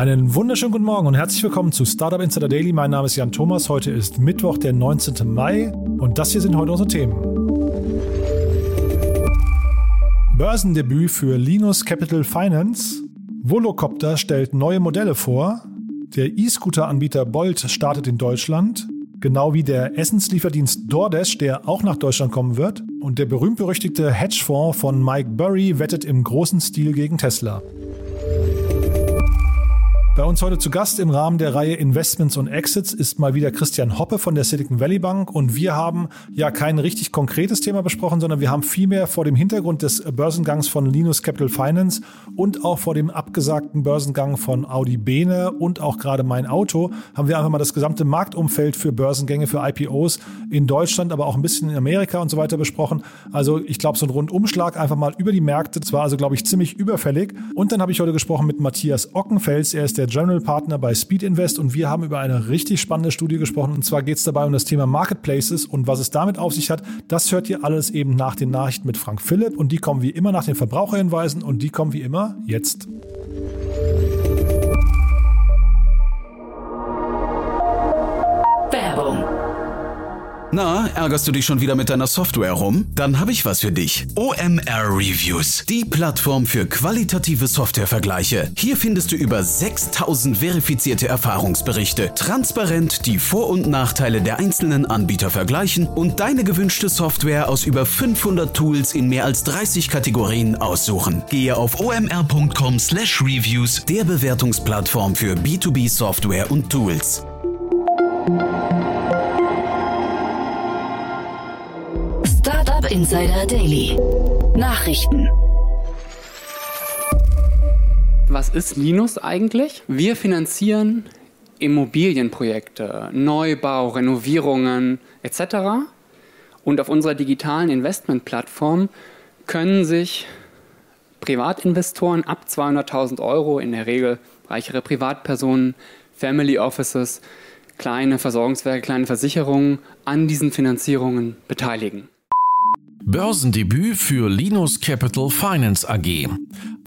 Einen wunderschönen guten Morgen und herzlich willkommen zu Startup Insider Daily. Mein Name ist Jan Thomas. Heute ist Mittwoch, der 19. Mai und das hier sind heute unsere Themen. Börsendebüt für Linus Capital Finance. Volocopter stellt neue Modelle vor. Der E-Scooter-Anbieter Bolt startet in Deutschland. Genau wie der Essenslieferdienst DoorDash, der auch nach Deutschland kommen wird. Und der berühmt-berüchtigte Hedgefonds von Mike Burry wettet im großen Stil gegen Tesla. Bei uns heute zu Gast im Rahmen der Reihe Investments und Exits ist mal wieder Christian Hoppe von der Silicon Valley Bank und wir haben ja kein richtig konkretes Thema besprochen, sondern wir haben vielmehr vor dem Hintergrund des Börsengangs von Linus Capital Finance und auch vor dem abgesagten Börsengang von Audi Bene und auch gerade mein Auto haben wir einfach mal das gesamte Marktumfeld für Börsengänge, für IPOs in Deutschland, aber auch ein bisschen in Amerika und so weiter besprochen. Also ich glaube, so ein Rundumschlag einfach mal über die Märkte. Das war also, glaube ich, ziemlich überfällig. Und dann habe ich heute gesprochen mit Matthias Ockenfels. Er ist der General Partner bei Speed Invest und wir haben über eine richtig spannende Studie gesprochen. Und zwar geht es dabei um das Thema Marketplaces und was es damit auf sich hat. Das hört ihr alles eben nach den Nachrichten mit Frank Philipp und die kommen wie immer nach den Verbraucherhinweisen und die kommen wie immer jetzt. Na, ärgerst du dich schon wieder mit deiner Software rum? Dann habe ich was für dich. OMR Reviews, die Plattform für qualitative Softwarevergleiche. Hier findest du über 6000 verifizierte Erfahrungsberichte, transparent die Vor- und Nachteile der einzelnen Anbieter vergleichen und deine gewünschte Software aus über 500 Tools in mehr als 30 Kategorien aussuchen. Gehe auf omr.com/reviews, der Bewertungsplattform für B2B Software und Tools. Insider Daily. Nachrichten. Was ist Linus eigentlich? Wir finanzieren Immobilienprojekte, Neubau, Renovierungen etc. Und auf unserer digitalen Investmentplattform können sich Privatinvestoren ab 200.000 Euro, in der Regel reichere Privatpersonen, Family Offices, kleine Versorgungswerke, kleine Versicherungen an diesen Finanzierungen beteiligen. Börsendebüt für Linus Capital Finance AG.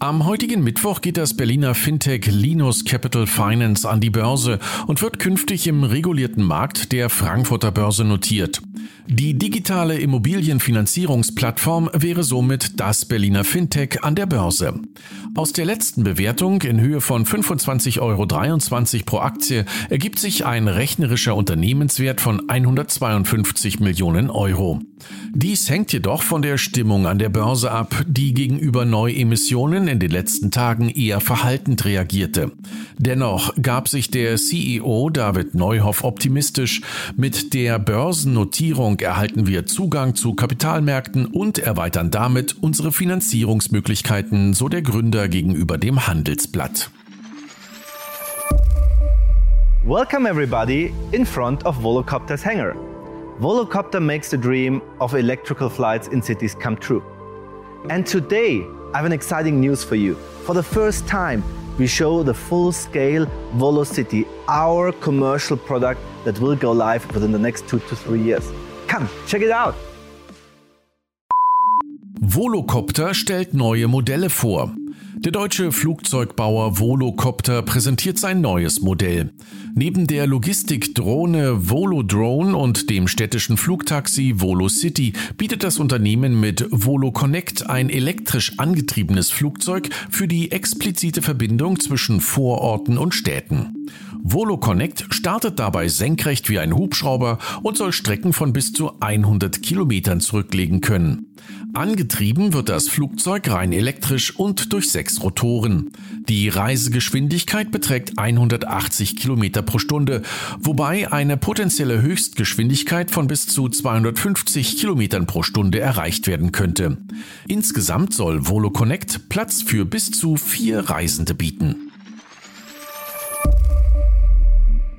Am heutigen Mittwoch geht das Berliner Fintech Linus Capital Finance an die Börse und wird künftig im regulierten Markt der Frankfurter Börse notiert. Die digitale Immobilienfinanzierungsplattform wäre somit das Berliner Fintech an der Börse. Aus der letzten Bewertung in Höhe von 25,23 Euro pro Aktie ergibt sich ein rechnerischer Unternehmenswert von 152 Millionen Euro. Dies hängt jedoch von der Stimmung an der Börse ab, die gegenüber Neuemissionen in den letzten Tagen eher verhaltend reagierte. Dennoch gab sich der CEO David Neuhoff optimistisch. Mit der Börsennotierung erhalten wir Zugang zu Kapitalmärkten und erweitern damit unsere Finanzierungsmöglichkeiten, so der Gründer gegenüber dem Handelsblatt. Welcome everybody in front of Volocopter's hangar. Volocopter makes the dream of electrical flights in cities come true. And today, I have an exciting news for you. For the first time, we show the full-scale VoloCity, our commercial product that will go live within the next two to three years. Come, check it out! Volocopter stellt neue Modelle vor. Der deutsche Flugzeugbauer Volocopter präsentiert sein neues Modell. Neben der Logistikdrohne Volodrone und dem städtischen Flugtaxi VoloCity bietet das Unternehmen mit VoloConnect ein elektrisch angetriebenes Flugzeug für die explizite Verbindung zwischen Vororten und Städten. VoloConnect startet dabei senkrecht wie ein Hubschrauber und soll Strecken von bis zu 100 Kilometern zurücklegen können. Angetrieben wird das Flugzeug rein elektrisch und durch sechs Rotoren. Die Reisegeschwindigkeit beträgt 180 Kilometer pro Stunde, wobei eine potenzielle Höchstgeschwindigkeit von bis zu 250 Kilometern pro Stunde erreicht werden könnte. Insgesamt soll Volo Connect Platz für bis zu vier Reisende bieten.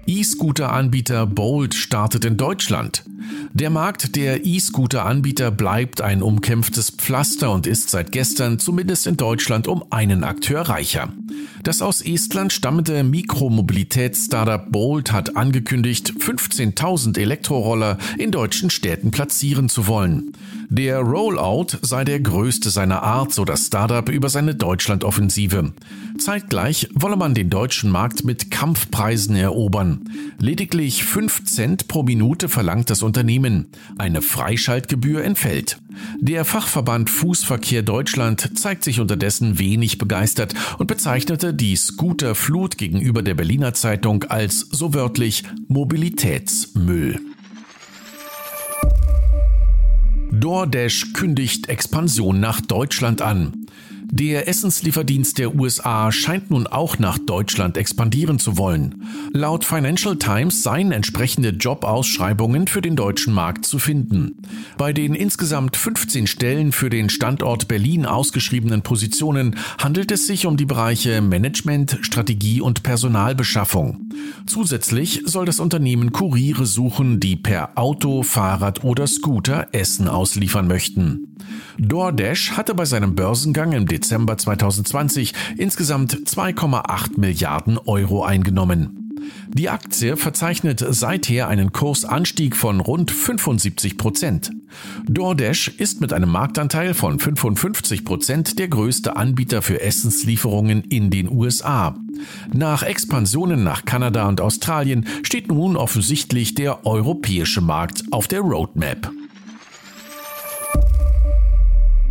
E-Scooter-Anbieter Bolt startet in Deutschland. Der Markt der E-Scooter-Anbieter bleibt ein umkämpftes Pflaster und ist seit gestern zumindest in Deutschland um einen Akteur reicher. Das aus Estland stammende Mikromobilitäts-Startup Bolt hat angekündigt, 15.000 Elektroroller in deutschen Städten platzieren zu wollen. Der Rollout sei der größte seiner Art, so das Startup über seine Deutschland-Offensive. Zeitgleich wolle man den deutschen Markt mit Kampfpreisen erobern. Lediglich 5 Cent pro Minute verlangt das Unternehmen. Eine Freischaltgebühr entfällt. Der Fachverband Fußverkehr Deutschland zeigt sich unterdessen wenig begeistert und bezeichnete die Scooterflut gegenüber der Berliner Zeitung als so wörtlich Mobilitätsmüll. DoorDash kündigt Expansion nach Deutschland an. Der Essenslieferdienst der USA scheint nun auch nach Deutschland expandieren zu wollen. Laut Financial Times seien entsprechende Jobausschreibungen für den deutschen Markt zu finden. Bei den insgesamt 15 Stellen für den Standort Berlin ausgeschriebenen Positionen handelt es sich um die Bereiche Management, Strategie und Personalbeschaffung. Zusätzlich soll das Unternehmen Kuriere suchen, die per Auto, Fahrrad oder Scooter Essen ausliefern möchten. DoorDash hatte bei seinem Börsengang im Dezember 2020 insgesamt 2,8 Milliarden Euro eingenommen. Die Aktie verzeichnet seither einen Kursanstieg von rund 75 Prozent. DoorDash ist mit einem Marktanteil von 55 Prozent der größte Anbieter für Essenslieferungen in den USA. Nach Expansionen nach Kanada und Australien steht nun offensichtlich der europäische Markt auf der Roadmap.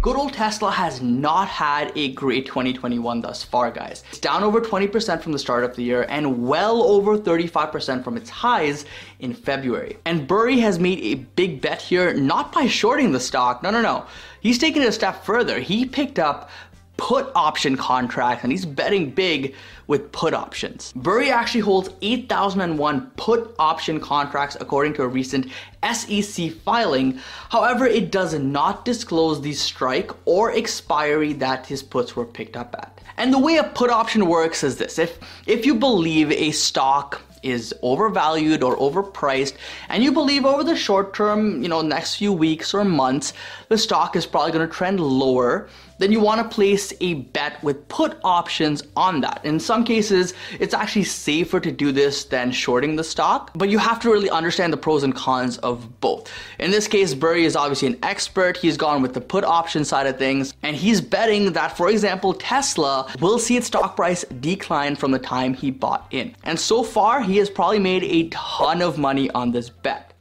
Good old Tesla has not had a great 2021 thus far, guys. It's down over 20% from the start of the year and well over 35% from its highs in February. And Burry has made a big bet here, not by shorting the stock, no, no, no. He's taken it a step further. He picked up put option contracts and he's betting big with put options. Burry actually holds 8,001 put option contracts according to a recent SEC filing. However, it does not disclose the strike or expiry that his puts were picked up at. And the way a put option works is this. If if you believe a stock is overvalued or overpriced and you believe over the short term, you know, next few weeks or months, the stock is probably going to trend lower, then you want to place a bet with put options on that. In some cases, it's actually safer to do this than shorting the stock, but you have to really understand the pros and cons of both. In this case, Burry is obviously an expert. He's gone with the put option side of things, and he's betting that, for example, Tesla will see its stock price decline from the time he bought in. And so far, he has probably made a ton of money on this bet.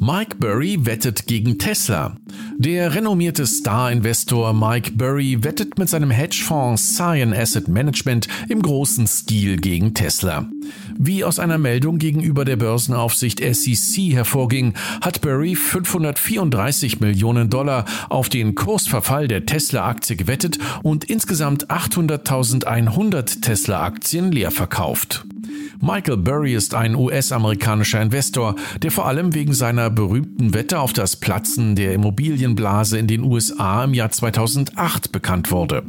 Mike Burry wettet gegen Tesla. Der renommierte Star-Investor Mike Burry wettet mit seinem Hedgefonds Cyan Asset Management im großen Stil gegen Tesla. Wie aus einer Meldung gegenüber der Börsenaufsicht SEC hervorging, hat Burry 534 Millionen Dollar auf den Kursverfall der Tesla-Aktie gewettet und insgesamt 800.100 Tesla-Aktien leer verkauft. Michael Burry ist ein US-amerikanischer Investor, der vor allem wegen seiner berühmten Wette auf das Platzen der Immobilienblase in den USA im Jahr 2008 bekannt wurde.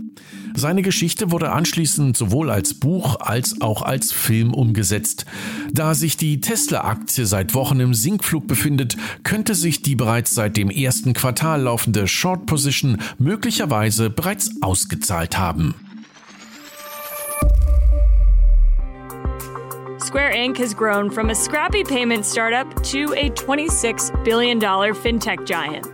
Seine Geschichte wurde anschließend sowohl als Buch als auch als Film umgesetzt. Da sich die Tesla-Aktie seit Wochen im Sinkflug befindet, könnte sich die bereits seit dem ersten Quartal laufende Short Position möglicherweise bereits ausgezahlt haben. Square Inc. has grown from a scrappy payment startup to a $26 billion fintech giant.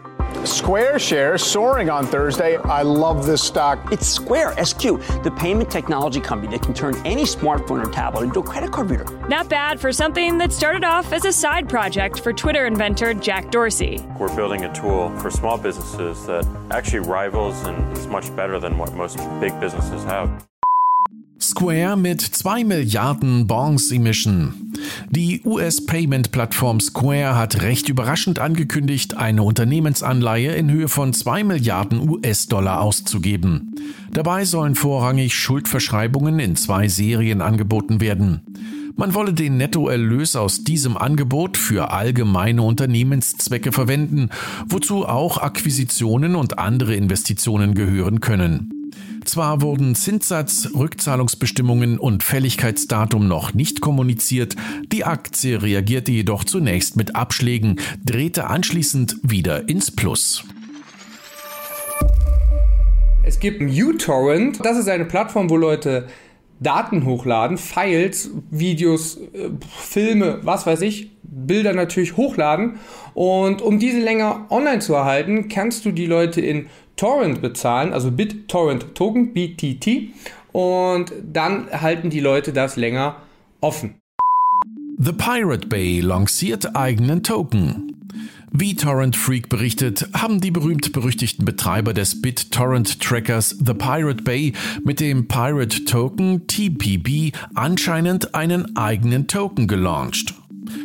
Square shares soaring on Thursday. I love this stock. It's Square SQ, the payment technology company that can turn any smartphone or tablet into a credit card reader. Not bad for something that started off as a side project for Twitter inventor Jack Dorsey. We're building a tool for small businesses that actually rivals and is much better than what most big businesses have. Square mit 2 Milliarden Bonds Emission. Die US-Payment-Plattform Square hat recht überraschend angekündigt, eine Unternehmensanleihe in Höhe von 2 Milliarden US-Dollar auszugeben. Dabei sollen vorrangig Schuldverschreibungen in zwei Serien angeboten werden. Man wolle den Nettoerlös aus diesem Angebot für allgemeine Unternehmenszwecke verwenden, wozu auch Akquisitionen und andere Investitionen gehören können. Zwar wurden Zinssatz, Rückzahlungsbestimmungen und Fälligkeitsdatum noch nicht kommuniziert, die Aktie reagierte jedoch zunächst mit Abschlägen, drehte anschließend wieder ins Plus. Es gibt uTorrent. Das ist eine Plattform, wo Leute Daten hochladen, Files, Videos, äh, Filme, was weiß ich, Bilder natürlich hochladen. Und um diese länger online zu erhalten, kannst du die Leute in Torrent bezahlen, also BitTorrent Token, BTT. Und dann halten die Leute das länger offen. The Pirate Bay lanciert eigenen Token. Wie Torrent Freak berichtet, haben die berühmt-berüchtigten Betreiber des BitTorrent-Trackers The Pirate Bay mit dem Pirate Token TPB anscheinend einen eigenen Token gelauncht.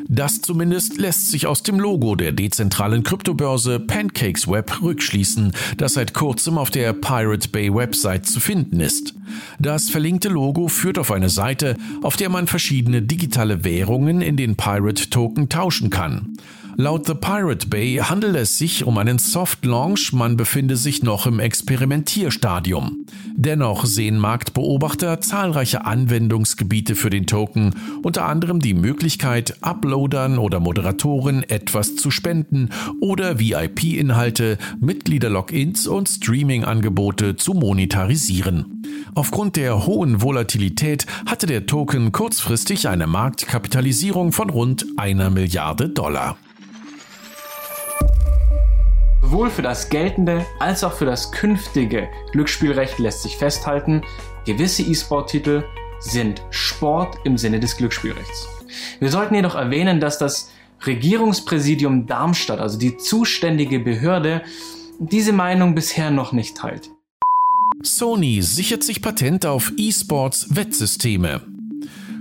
Das zumindest lässt sich aus dem Logo der dezentralen Kryptobörse PancakesWeb rückschließen, das seit kurzem auf der Pirate Bay Website zu finden ist. Das verlinkte Logo führt auf eine Seite, auf der man verschiedene digitale Währungen in den Pirate Token tauschen kann. Laut The Pirate Bay handelt es sich um einen Soft Launch, man befinde sich noch im Experimentierstadium. Dennoch sehen Marktbeobachter zahlreiche Anwendungsgebiete für den Token, unter anderem die Möglichkeit, Uploadern oder Moderatoren etwas zu spenden oder VIP-Inhalte, Mitglieder-Logins und Streaming-Angebote zu monetarisieren. Aufgrund der hohen Volatilität hatte der Token kurzfristig eine Marktkapitalisierung von rund einer Milliarde Dollar. Sowohl für das geltende als auch für das künftige Glücksspielrecht lässt sich festhalten, gewisse E-Sport-Titel sind Sport im Sinne des Glücksspielrechts. Wir sollten jedoch erwähnen, dass das Regierungspräsidium Darmstadt, also die zuständige Behörde, diese Meinung bisher noch nicht teilt. Sony sichert sich Patent auf E-Sports-Wettsysteme.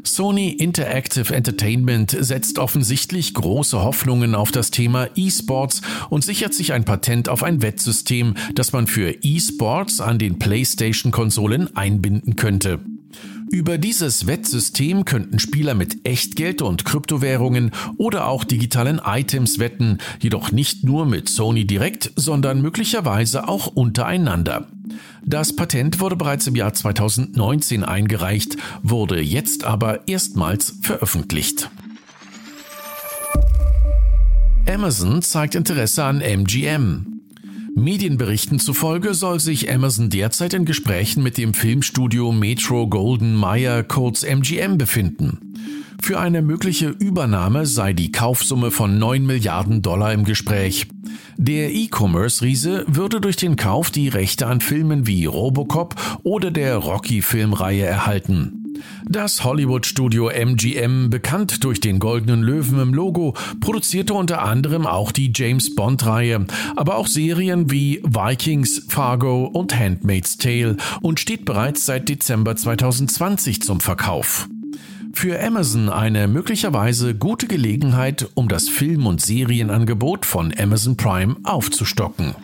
Sony Interactive Entertainment setzt offensichtlich große Hoffnungen auf das Thema E-Sports und sichert sich ein Patent auf ein Wettsystem, das man für E-Sports an den PlayStation-Konsolen einbinden könnte. Über dieses Wettsystem könnten Spieler mit Echtgeld und Kryptowährungen oder auch digitalen Items wetten, jedoch nicht nur mit Sony direkt, sondern möglicherweise auch untereinander. Das Patent wurde bereits im Jahr 2019 eingereicht, wurde jetzt aber erstmals veröffentlicht. Amazon zeigt Interesse an MGM. Medienberichten zufolge soll sich Amazon derzeit in Gesprächen mit dem Filmstudio Metro Golden Mayer kurz MGM befinden. Für eine mögliche Übernahme sei die Kaufsumme von 9 Milliarden Dollar im Gespräch. Der E-Commerce-Riese würde durch den Kauf die Rechte an Filmen wie Robocop oder der Rocky-Filmreihe erhalten. Das Hollywood-Studio MGM, bekannt durch den goldenen Löwen im Logo, produzierte unter anderem auch die James Bond-Reihe, aber auch Serien wie Vikings, Fargo und Handmaid's Tale und steht bereits seit Dezember 2020 zum Verkauf. Für Amazon eine möglicherweise gute Gelegenheit, um das Film- und Serienangebot von Amazon Prime aufzustocken.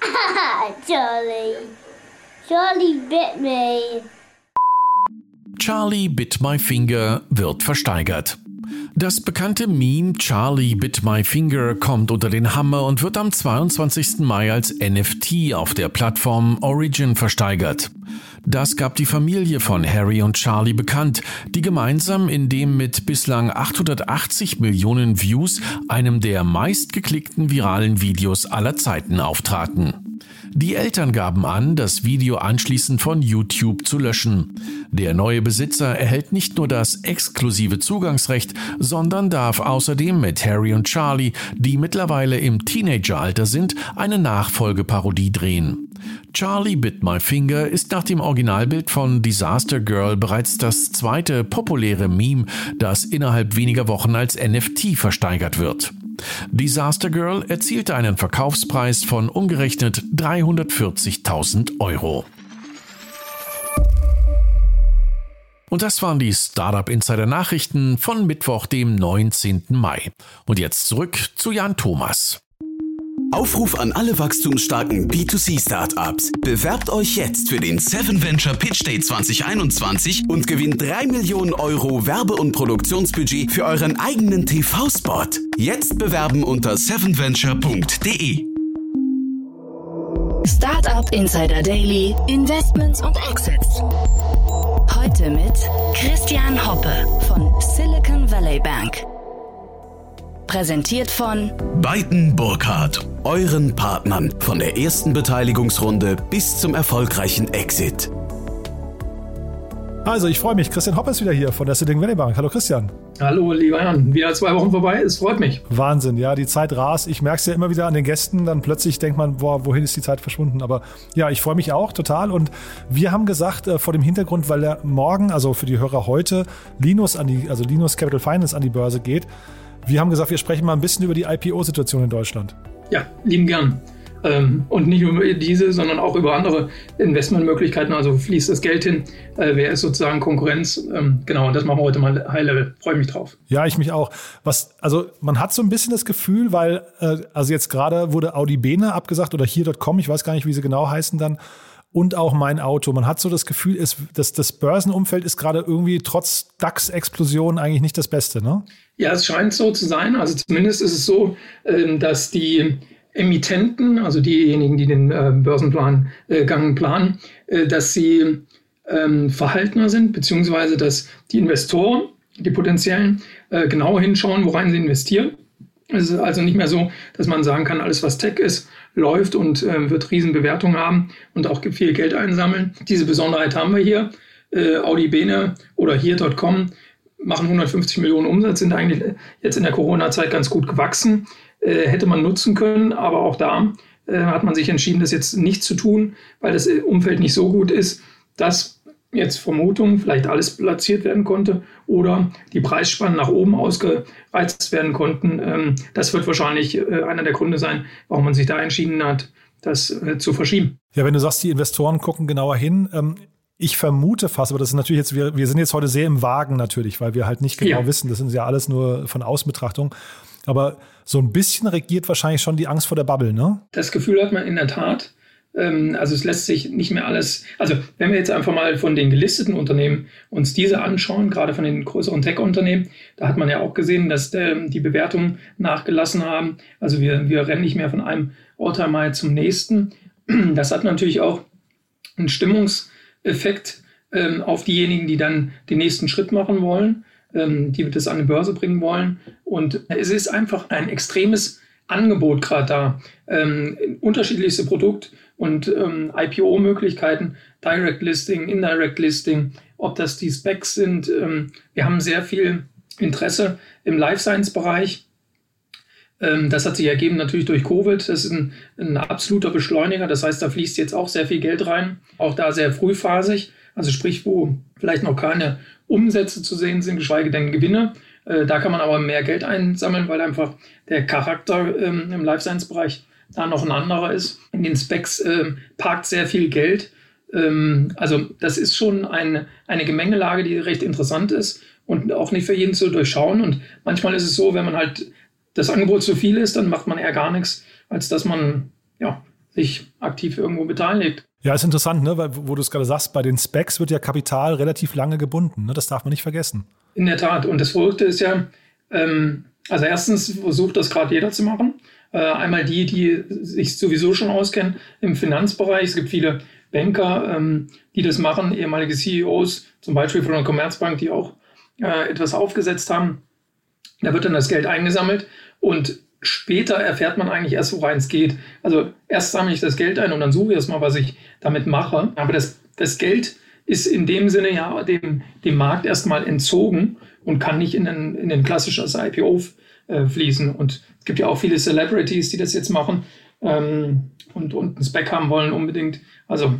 Charlie. Charlie bit me. Charlie Bit My Finger wird versteigert. Das bekannte Meme Charlie Bit My Finger kommt unter den Hammer und wird am 22. Mai als NFT auf der Plattform Origin versteigert. Das gab die Familie von Harry und Charlie bekannt, die gemeinsam in dem mit bislang 880 Millionen Views einem der meistgeklickten viralen Videos aller Zeiten auftraten. Die Eltern gaben an, das Video anschließend von YouTube zu löschen. Der neue Besitzer erhält nicht nur das exklusive Zugangsrecht, sondern darf außerdem mit Harry und Charlie, die mittlerweile im Teenageralter sind, eine Nachfolgeparodie drehen. Charlie Bit My Finger ist nach dem Originalbild von Disaster Girl bereits das zweite populäre Meme, das innerhalb weniger Wochen als NFT versteigert wird. Disaster Girl erzielte einen Verkaufspreis von umgerechnet 340.000 Euro. Und das waren die Startup Insider Nachrichten von Mittwoch, dem 19. Mai. Und jetzt zurück zu Jan Thomas. Aufruf an alle wachstumsstarken B2C-Startups. Bewerbt euch jetzt für den Seven Venture Pitch Day 2021 und gewinnt 3 Millionen Euro Werbe- und Produktionsbudget für euren eigenen TV-Spot. Jetzt bewerben unter sevenventure.de. Startup Insider Daily, Investments und Exits. Heute mit Christian Hoppe von Silicon Valley Bank. Präsentiert von Beiten Burkhardt, euren Partnern von der ersten Beteiligungsrunde bis zum erfolgreichen Exit. Also, ich freue mich. Christian Hopp ist wieder hier von der Silicon Valley Bank. Hallo Christian. Hallo, lieber Jan. Wieder zwei Wochen vorbei. Es freut mich. Wahnsinn, ja, die Zeit rast. Ich merke es ja immer wieder an den Gästen. Dann plötzlich denkt man, boah, wohin ist die Zeit verschwunden? Aber ja, ich freue mich auch total. Und wir haben gesagt, äh, vor dem Hintergrund, weil der morgen, also für die Hörer heute, Linus an die, also Linus Capital Finance an die Börse geht. Wir haben gesagt, wir sprechen mal ein bisschen über die IPO-Situation in Deutschland. Ja, lieben gern. Ähm, und nicht über diese, sondern auch über andere Investmentmöglichkeiten. Also fließt das Geld hin, äh, wer ist sozusagen Konkurrenz? Ähm, genau, und das machen wir heute mal High Level. Freue mich drauf. Ja, ich mich auch. Was, also man hat so ein bisschen das Gefühl, weil, äh, also jetzt gerade wurde Audi Bene abgesagt oder hier.com, ich weiß gar nicht, wie sie genau heißen dann. Und auch mein Auto. Man hat so das Gefühl, ist, dass das Börsenumfeld ist gerade irgendwie trotz DAX-Explosion eigentlich nicht das Beste, ne? Ja, es scheint so zu sein. Also zumindest ist es so, ähm, dass die Emittenten, also diejenigen, die den äh, Börsenplan äh, planen, äh, dass sie ähm, verhaltener sind, beziehungsweise dass die Investoren, die potenziellen, genau hinschauen, worein sie investieren. Es ist also nicht mehr so, dass man sagen kann, alles was Tech ist, läuft und äh, wird Riesenbewertung haben und auch viel Geld einsammeln. Diese Besonderheit haben wir hier. Äh, Audi Bene oder hier.com machen 150 Millionen Umsatz, sind eigentlich jetzt in der Corona-Zeit ganz gut gewachsen. Äh, hätte man nutzen können, aber auch da äh, hat man sich entschieden, das jetzt nicht zu tun, weil das Umfeld nicht so gut ist, dass jetzt Vermutungen vielleicht alles platziert werden konnte oder die Preisspannen nach oben ausgereizt werden konnten. Ähm, das wird wahrscheinlich äh, einer der Gründe sein, warum man sich da entschieden hat, das äh, zu verschieben. Ja, wenn du sagst, die Investoren gucken genauer hin, ähm ich vermute fast, aber das ist natürlich jetzt, wir, wir sind jetzt heute sehr im Wagen natürlich, weil wir halt nicht genau ja. wissen, das sind ja alles nur von Außenbetrachtung. Aber so ein bisschen regiert wahrscheinlich schon die Angst vor der Bubble, ne? Das Gefühl hat man in der Tat. Ähm, also es lässt sich nicht mehr alles, also wenn wir jetzt einfach mal von den gelisteten Unternehmen uns diese anschauen, gerade von den größeren Tech-Unternehmen, da hat man ja auch gesehen, dass der, die Bewertungen nachgelassen haben. Also wir, wir rennen nicht mehr von einem All-Time-High zum nächsten. Das hat natürlich auch einen Stimmungseffekt ähm, auf diejenigen, die dann den nächsten Schritt machen wollen, ähm, die das an die Börse bringen wollen. Und es ist einfach ein extremes Angebot gerade da. Ähm, unterschiedlichste Produkt- und ähm, IPO-Möglichkeiten, Direct Listing, Indirect Listing, ob das die Specs sind. Ähm, wir haben sehr viel Interesse im Life Science-Bereich. Ähm, das hat sich ergeben natürlich durch Covid. Das ist ein, ein, absoluter Beschleuniger. Das heißt, da fließt jetzt auch sehr viel Geld rein. Auch da sehr frühphasig. Also sprich, wo vielleicht noch keine Umsätze zu sehen sind, geschweige denn Gewinne. Äh, da kann man aber mehr Geld einsammeln, weil einfach der Charakter ähm, im Life Science-Bereich da noch ein anderer ist. In den Specs äh, parkt sehr viel Geld. Ähm, also das ist schon ein, eine Gemengelage, die recht interessant ist und auch nicht für jeden zu durchschauen. Und manchmal ist es so, wenn man halt das Angebot zu viel ist, dann macht man eher gar nichts, als dass man ja, sich aktiv irgendwo beteiligt. Ja, ist interessant, ne? weil wo du es gerade sagst, bei den Specs wird ja Kapital relativ lange gebunden. Ne? Das darf man nicht vergessen. In der Tat. Und das Verrückte ist ja, ähm, also erstens versucht das gerade jeder zu machen. Äh, einmal die, die sich sowieso schon auskennen im Finanzbereich. Es gibt viele Banker, ähm, die das machen, ehemalige CEOs, zum Beispiel von der Commerzbank, die auch äh, etwas aufgesetzt haben. Da wird dann das Geld eingesammelt und später erfährt man eigentlich erst, worein es geht. Also erst sammle ich das Geld ein und dann suche ich erstmal, was ich damit mache. Aber das, das Geld ist in dem Sinne ja dem, dem Markt erstmal entzogen und kann nicht in ein, in ein klassisches IPO äh, fließen. Und es gibt ja auch viele Celebrities, die das jetzt machen ähm, und, und ein Spec haben wollen unbedingt. Also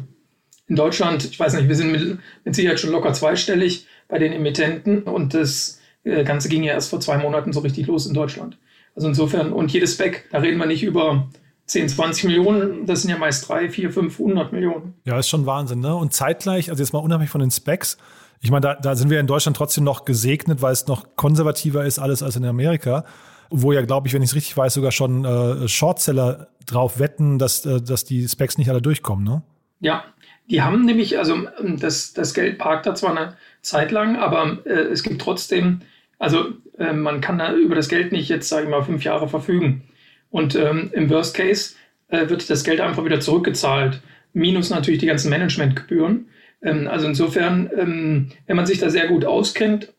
in Deutschland, ich weiß nicht, wir sind mit, mit Sicherheit schon locker zweistellig bei den Emittenten und das äh, Ganze ging ja erst vor zwei Monaten so richtig los in Deutschland. Also insofern, und jedes Spec, da reden wir nicht über 10, 20 Millionen, das sind ja meist 3, 4, 500 Millionen. Ja, ist schon Wahnsinn, ne? Und zeitgleich, also jetzt mal unabhängig von den Specs, ich meine, da, da sind wir in Deutschland trotzdem noch gesegnet, weil es noch konservativer ist alles als in Amerika, wo ja, glaube ich, wenn ich es richtig weiß, sogar schon äh, Shortseller drauf wetten, dass, äh, dass die Specs nicht alle durchkommen, ne? Ja, die haben nämlich, also das, das Geld parkt da zwar eine Zeit lang, aber äh, es gibt trotzdem also äh, man kann da über das Geld nicht jetzt, sage ich mal, fünf Jahre verfügen. Und ähm, im Worst Case äh, wird das Geld einfach wieder zurückgezahlt, minus natürlich die ganzen Managementgebühren. Ähm, also insofern, ähm, wenn man sich da sehr gut auskennt,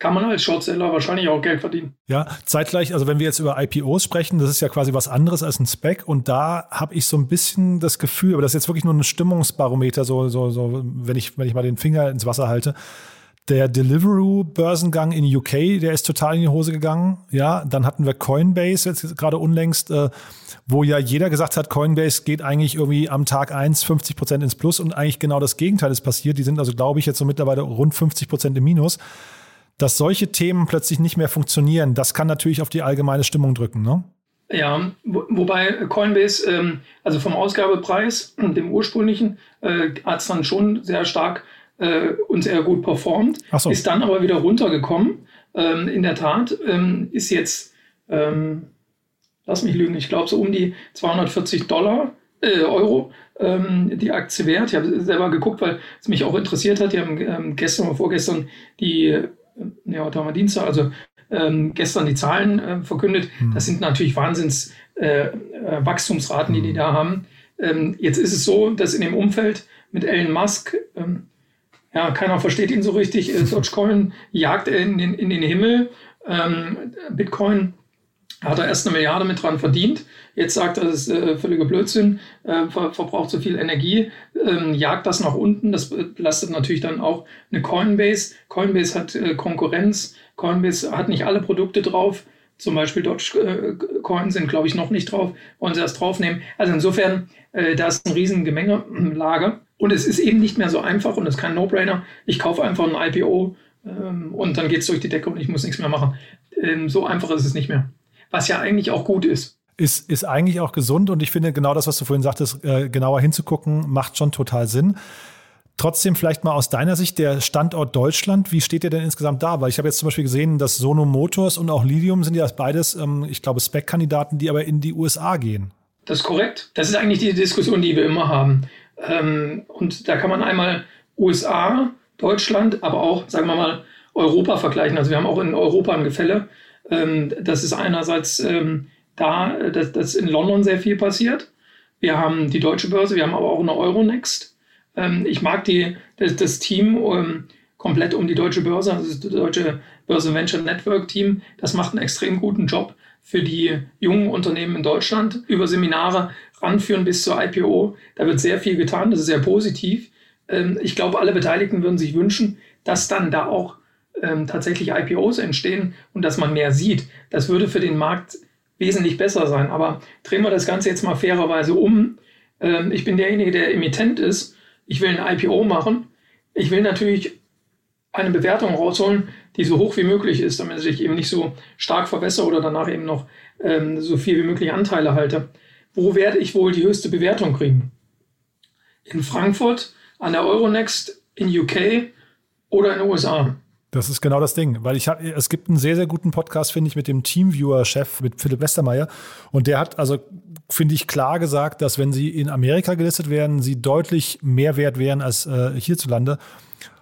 kann man als Shortseller wahrscheinlich auch Geld verdienen. Ja, zeitgleich, also wenn wir jetzt über IPOs sprechen, das ist ja quasi was anderes als ein Spec und da habe ich so ein bisschen das Gefühl, aber das ist jetzt wirklich nur ein Stimmungsbarometer, so, so, so, wenn ich, wenn ich mal den Finger ins Wasser halte. Der Deliveroo-Börsengang in UK, der ist total in die Hose gegangen. Ja, dann hatten wir Coinbase jetzt gerade unlängst, äh, wo ja jeder gesagt hat, Coinbase geht eigentlich irgendwie am Tag eins 50 Prozent ins Plus und eigentlich genau das Gegenteil ist passiert. Die sind also, glaube ich, jetzt so mittlerweile rund 50 Prozent im Minus dass solche Themen plötzlich nicht mehr funktionieren, das kann natürlich auf die allgemeine Stimmung drücken, ne? Ja, wo, wobei Coinbase, ähm, also vom Ausgabepreis, dem ursprünglichen, äh, hat es dann schon sehr stark äh, und sehr gut performt, so. ist dann aber wieder runtergekommen. Ähm, in der Tat ähm, ist jetzt, ähm, lass mich lügen, ich glaube so um die 240 Dollar, äh, Euro ähm, die Aktie wert. Ich habe selber geguckt, weil es mich auch interessiert hat. Die haben ähm, gestern oder vorgestern die ja, heute haben wir Dienstag, also ähm, gestern die Zahlen äh, verkündet. Mhm. Das sind natürlich Wahnsinns äh, äh, Wachstumsraten, die die da haben. Ähm, jetzt ist es so, dass in dem Umfeld mit Elon Musk, ähm, ja, keiner versteht ihn so richtig. Äh, Dogecoin jagt in den, in den Himmel. Ähm, Bitcoin hat er erst eine Milliarde mit dran verdient. Jetzt sagt er, das ist äh, völliger Blödsinn, äh, ver verbraucht so viel Energie, ähm, jagt das nach unten. Das belastet natürlich dann auch eine Coinbase. Coinbase hat äh, Konkurrenz. Coinbase hat nicht alle Produkte drauf. Zum Beispiel Dogecoin sind, glaube ich, noch nicht drauf. Wollen sie erst draufnehmen. Also insofern, äh, da ist ein riesen Gemengelage. Und es ist eben nicht mehr so einfach und es ist kein No-Brainer. Ich kaufe einfach ein IPO ähm, und dann geht es durch die Decke und ich muss nichts mehr machen. Ähm, so einfach ist es nicht mehr. Was ja eigentlich auch gut ist ist, ist eigentlich auch gesund und ich finde genau das, was du vorhin sagtest, äh, genauer hinzugucken, macht schon total Sinn. Trotzdem vielleicht mal aus deiner Sicht der Standort Deutschland, wie steht der denn insgesamt da? Weil ich habe jetzt zum Beispiel gesehen, dass Sono Motors und auch Lidium sind ja beides, ähm, ich glaube, Spec-Kandidaten, die aber in die USA gehen. Das ist korrekt. Das ist eigentlich die Diskussion, die wir immer haben. Ähm, und da kann man einmal USA, Deutschland, aber auch, sagen wir mal, Europa vergleichen. Also wir haben auch in Europa ein Gefälle. Ähm, das ist einerseits da, dass, dass in London sehr viel passiert. Wir haben die deutsche Börse, wir haben aber auch eine Euronext. Ähm, ich mag die, das, das Team ähm, komplett um die deutsche Börse, also das deutsche Börse Venture Network Team. Das macht einen extrem guten Job für die jungen Unternehmen in Deutschland über Seminare ranführen bis zur IPO. Da wird sehr viel getan, das ist sehr positiv. Ähm, ich glaube, alle Beteiligten würden sich wünschen, dass dann da auch ähm, tatsächlich IPOs entstehen und dass man mehr sieht. Das würde für den Markt wesentlich besser sein. Aber drehen wir das Ganze jetzt mal fairerweise um. Ähm, ich bin derjenige, der Emittent ist. Ich will ein IPO machen. Ich will natürlich eine Bewertung rausholen, die so hoch wie möglich ist, damit ich eben nicht so stark verwässere oder danach eben noch so viel wie möglich Anteile halte. Wo werde ich wohl die höchste Bewertung kriegen? In Frankfurt, an der Euronext, in UK oder in den USA? Das ist genau das Ding, weil ich habe, es gibt einen sehr, sehr guten Podcast, finde ich, mit dem Teamviewer-Chef, mit Philipp Westermeier. Und der hat also, finde ich, klar gesagt, dass wenn sie in Amerika gelistet werden, sie deutlich mehr wert wären als äh, hierzulande.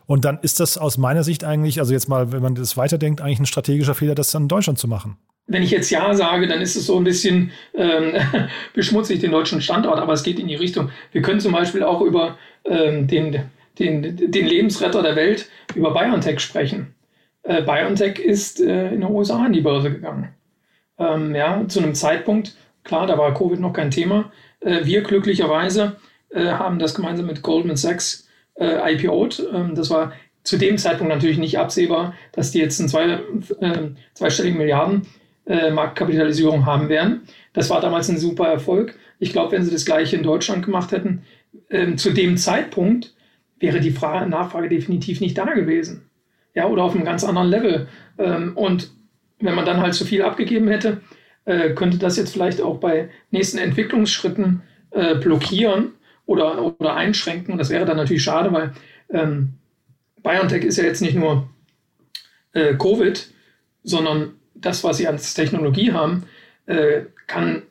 Und dann ist das aus meiner Sicht eigentlich, also jetzt mal, wenn man das weiterdenkt, eigentlich ein strategischer Fehler, das dann in Deutschland zu machen. Wenn ich jetzt Ja sage, dann ist es so ein bisschen ähm, beschmutzig den deutschen Standort, aber es geht in die Richtung. Wir können zum Beispiel auch über ähm, den den, den Lebensretter der Welt über BioNTech sprechen. Äh, BioNTech ist äh, in den USA an die Börse gegangen. Ähm, ja, zu einem Zeitpunkt, klar, da war Covid noch kein Thema. Äh, wir glücklicherweise äh, haben das gemeinsam mit Goldman Sachs äh, IPO'd. Ähm, das war zu dem Zeitpunkt natürlich nicht absehbar, dass die jetzt einen zwei, äh, zweistelligen Milliarden äh, Marktkapitalisierung haben werden. Das war damals ein super Erfolg. Ich glaube, wenn sie das gleiche in Deutschland gemacht hätten, ähm, zu dem Zeitpunkt wäre die Frage, Nachfrage definitiv nicht da gewesen. Ja, oder auf einem ganz anderen Level. Ähm, und wenn man dann halt zu viel abgegeben hätte, äh, könnte das jetzt vielleicht auch bei nächsten Entwicklungsschritten äh, blockieren oder, oder einschränken. Und das wäre dann natürlich schade, weil ähm, BioNTech ist ja jetzt nicht nur äh, Covid, sondern das, was sie als Technologie haben, äh, kann,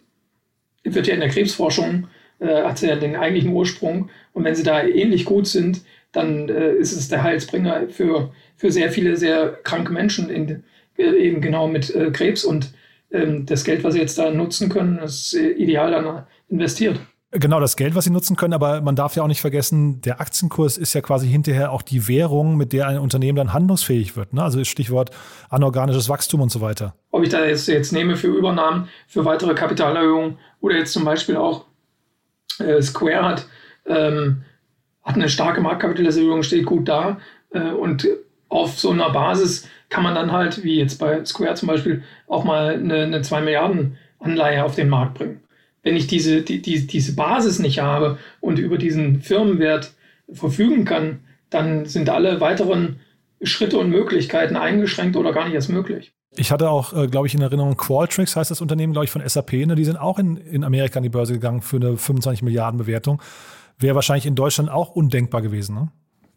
wird ja in der Krebsforschung äh, hat sie ja den eigentlichen Ursprung. Und wenn sie da ähnlich gut sind, dann äh, ist es der Heilsbringer für, für sehr viele sehr kranke Menschen, in, äh, eben genau mit äh, Krebs. Und ähm, das Geld, was sie jetzt da nutzen können, ist äh, ideal dann investiert. Genau, das Geld, was sie nutzen können, aber man darf ja auch nicht vergessen, der Aktienkurs ist ja quasi hinterher auch die Währung, mit der ein Unternehmen dann handlungsfähig wird. Ne? Also Stichwort anorganisches Wachstum und so weiter. Ob ich da jetzt, jetzt nehme für Übernahmen, für weitere Kapitalerhöhungen oder jetzt zum Beispiel auch äh, Square hat, ähm, hat eine starke Marktkapitalisierung, steht gut da äh, und auf so einer Basis kann man dann halt, wie jetzt bei Square zum Beispiel, auch mal eine, eine 2 Milliarden Anleihe auf den Markt bringen wenn ich diese, die, die, diese Basis nicht habe und über diesen Firmenwert verfügen kann, dann sind alle weiteren Schritte und Möglichkeiten eingeschränkt oder gar nicht erst möglich. Ich hatte auch, äh, glaube ich, in Erinnerung, Qualtrics heißt das Unternehmen, glaube ich, von SAP. Ne? Die sind auch in, in Amerika an die Börse gegangen für eine 25 Milliarden Bewertung. Wäre wahrscheinlich in Deutschland auch undenkbar gewesen. Ne?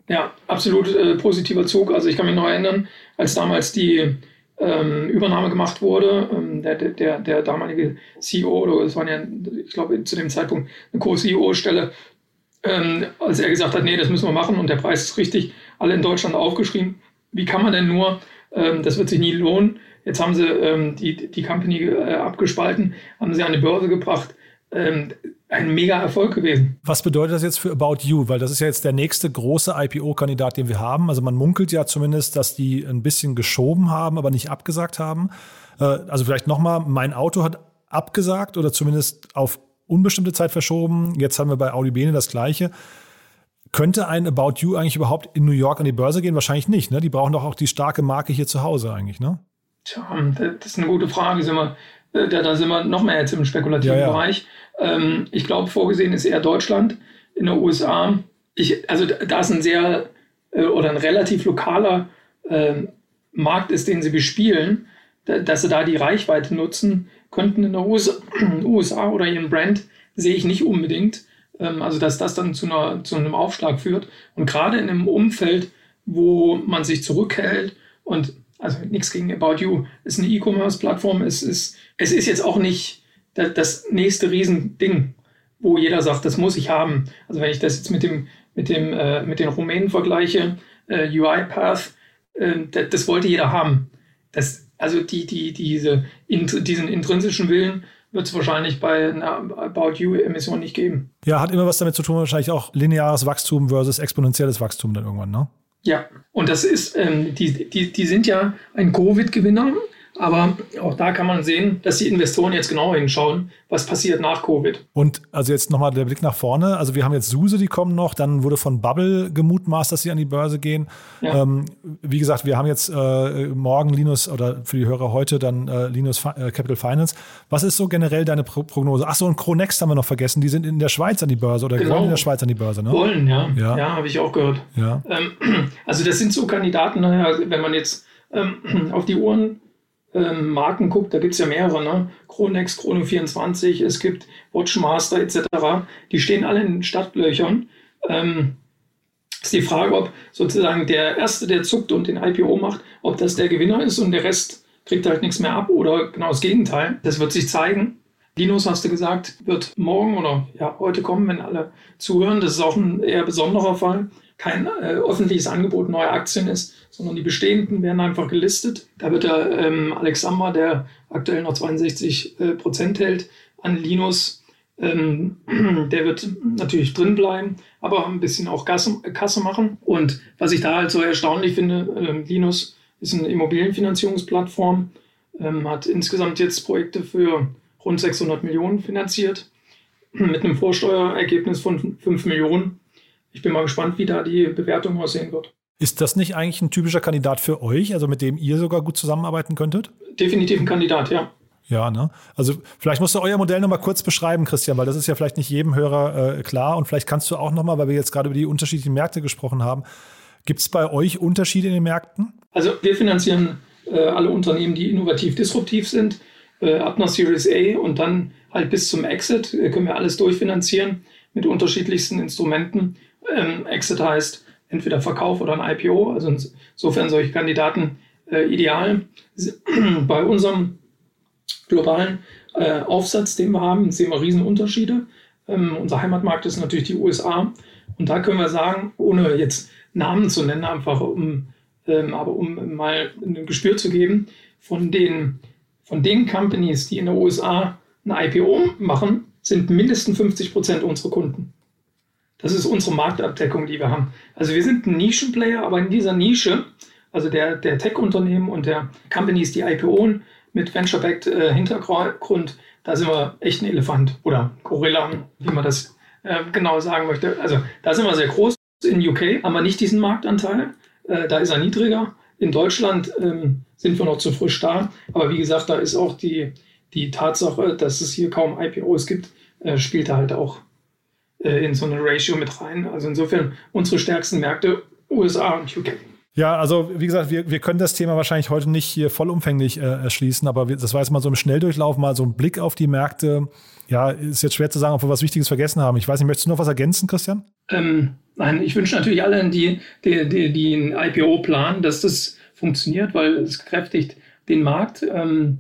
Ja, absolut äh, positiver Zug. Also ich kann mich noch erinnern, als damals die ähm, Übernahme gemacht wurde. Ähm, der, der, der damalige CEO, oder es waren ja, ich glaube, zu dem Zeitpunkt eine Co-CEO-Stelle, ähm, als er gesagt hat, nee, das müssen wir machen und der Preis ist richtig, alle in Deutschland aufgeschrieben. Wie kann man denn nur, ähm, das wird sich nie lohnen. Jetzt haben sie ähm, die, die Company äh, abgespalten, haben sie an die Börse gebracht. Ähm, ein mega Erfolg gewesen. Was bedeutet das jetzt für About You? Weil das ist ja jetzt der nächste große IPO-Kandidat, den wir haben. Also man munkelt ja zumindest, dass die ein bisschen geschoben haben, aber nicht abgesagt haben. Äh, also vielleicht nochmal, mein Auto hat abgesagt oder zumindest auf unbestimmte Zeit verschoben. Jetzt haben wir bei Audi Bene das Gleiche. Könnte ein About You eigentlich überhaupt in New York an die Börse gehen? Wahrscheinlich nicht. Ne? Die brauchen doch auch die starke Marke hier zu Hause eigentlich, ne? Tja, das ist eine gute Frage. Sind wir, da, da sind wir noch mehr jetzt im spekulativen ja, ja. Bereich. Ähm, ich glaube, vorgesehen ist eher Deutschland. In den USA, ich, also da ist ein sehr äh, oder ein relativ lokaler äh, Markt ist, den sie bespielen, da, dass sie da die Reichweite nutzen könnten in den USA, USA oder ihren Brand, sehe ich nicht unbedingt. Ähm, also, dass das dann zu, einer, zu einem Aufschlag führt. Und gerade in einem Umfeld, wo man sich zurückhält und also nichts gegen About You, ist eine E-Commerce-Plattform, es ist, es ist jetzt auch nicht das nächste Riesending, wo jeder sagt, das muss ich haben. Also wenn ich das jetzt mit dem, mit dem, äh, mit den Rumänen vergleiche, äh, UiPath, äh, das, das, wollte jeder haben. Das, also die, die, diese, in, diesen intrinsischen Willen wird es wahrscheinlich bei einer About You-Emission nicht geben. Ja, hat immer was damit zu tun, wahrscheinlich auch lineares Wachstum versus exponentielles Wachstum dann irgendwann, ne? Ja, und das ist, ähm, die, die, die sind ja ein Covid-Gewinner aber auch da kann man sehen, dass die Investoren jetzt genau hinschauen, was passiert nach Covid. Und also jetzt nochmal der Blick nach vorne. Also wir haben jetzt SUSE, die kommen noch. Dann wurde von Bubble gemutmaßt, dass sie an die Börse gehen. Ja. Ähm, wie gesagt, wir haben jetzt äh, morgen Linus oder für die Hörer heute dann äh, Linus äh, Capital Finance. Was ist so generell deine Pro Prognose? Achso, und Cronext haben wir noch vergessen. Die sind in der Schweiz an die Börse oder genau. wollen in der Schweiz an die Börse, ne? Wollen, ja. Ja, ja habe ich auch gehört. Ja. Ähm, also das sind so Kandidaten, wenn man jetzt ähm, auf die Uhren ähm, Marken guckt, da gibt es ja mehrere, ne? Chronex, Chrono 24, es gibt Watchmaster etc. Die stehen alle in Stadtlöchern. Ähm, ist die Frage, ob sozusagen der Erste, der zuckt und den IPO macht, ob das der Gewinner ist und der Rest kriegt halt nichts mehr ab oder genau das Gegenteil. Das wird sich zeigen. Linus, hast du gesagt, wird morgen oder ja, heute kommen, wenn alle zuhören. Das ist auch ein eher besonderer Fall. Kein äh, öffentliches Angebot neuer Aktien ist, sondern die bestehenden werden einfach gelistet. Da wird der ähm, Alex Samba, der aktuell noch 62 äh, Prozent hält, an Linus, ähm, der wird natürlich drin bleiben, aber ein bisschen auch Kasse, Kasse machen. Und was ich da halt so erstaunlich finde, äh, Linus ist eine Immobilienfinanzierungsplattform, ähm, hat insgesamt jetzt Projekte für rund 600 Millionen finanziert, mit einem Vorsteuerergebnis von 5 Millionen. Ich bin mal gespannt, wie da die Bewertung aussehen wird. Ist das nicht eigentlich ein typischer Kandidat für euch, also mit dem ihr sogar gut zusammenarbeiten könntet? Definitiv ein Kandidat, ja. Ja, ne? Also vielleicht musst du euer Modell nochmal kurz beschreiben, Christian, weil das ist ja vielleicht nicht jedem Hörer äh, klar. Und vielleicht kannst du auch nochmal, weil wir jetzt gerade über die unterschiedlichen Märkte gesprochen haben, gibt es bei euch Unterschiede in den Märkten? Also wir finanzieren äh, alle Unternehmen, die innovativ disruptiv sind, äh, ab einer Series A und dann halt bis zum Exit äh, können wir alles durchfinanzieren mit unterschiedlichsten Instrumenten. Ähm, Exit heißt, entweder Verkauf oder ein IPO. Also insofern solche Kandidaten äh, ideal. Bei unserem globalen äh, Aufsatz, den wir haben, sehen wir Riesenunterschiede. Ähm, unser Heimatmarkt ist natürlich die USA. Und da können wir sagen, ohne jetzt Namen zu nennen, einfach um, ähm, aber um mal ein Gespür zu geben, von den, von den Companies, die in den USA ein IPO machen, sind mindestens 50 Prozent unsere Kunden. Das ist unsere Marktabdeckung, die wir haben. Also wir sind ein Nischenplayer, aber in dieser Nische, also der, der Tech-Unternehmen und der Companies, die IPO mit Venture-Backed äh, da sind wir echt ein Elefant oder Gorilla, wie man das äh, genau sagen möchte. Also da sind wir sehr groß. In UK haben wir nicht diesen Marktanteil, äh, da ist er niedriger. In Deutschland ähm, sind wir noch zu frisch da. Aber wie gesagt, da ist auch die, die Tatsache, dass es hier kaum IPOs gibt, spielt da halt auch äh, in so eine Ratio mit rein. Also insofern unsere stärksten Märkte USA und UK. Ja, also wie gesagt, wir, wir können das Thema wahrscheinlich heute nicht hier vollumfänglich äh, erschließen, aber wir, das war jetzt mal so im Schnelldurchlauf, mal so ein Blick auf die Märkte. Ja, ist jetzt schwer zu sagen, ob wir was Wichtiges vergessen haben. Ich weiß nicht, möchtest du noch was ergänzen, Christian? Ähm, nein, ich wünsche natürlich allen, die, die, die, die ein IPO planen, dass das funktioniert, weil es kräftigt den Markt. Ähm,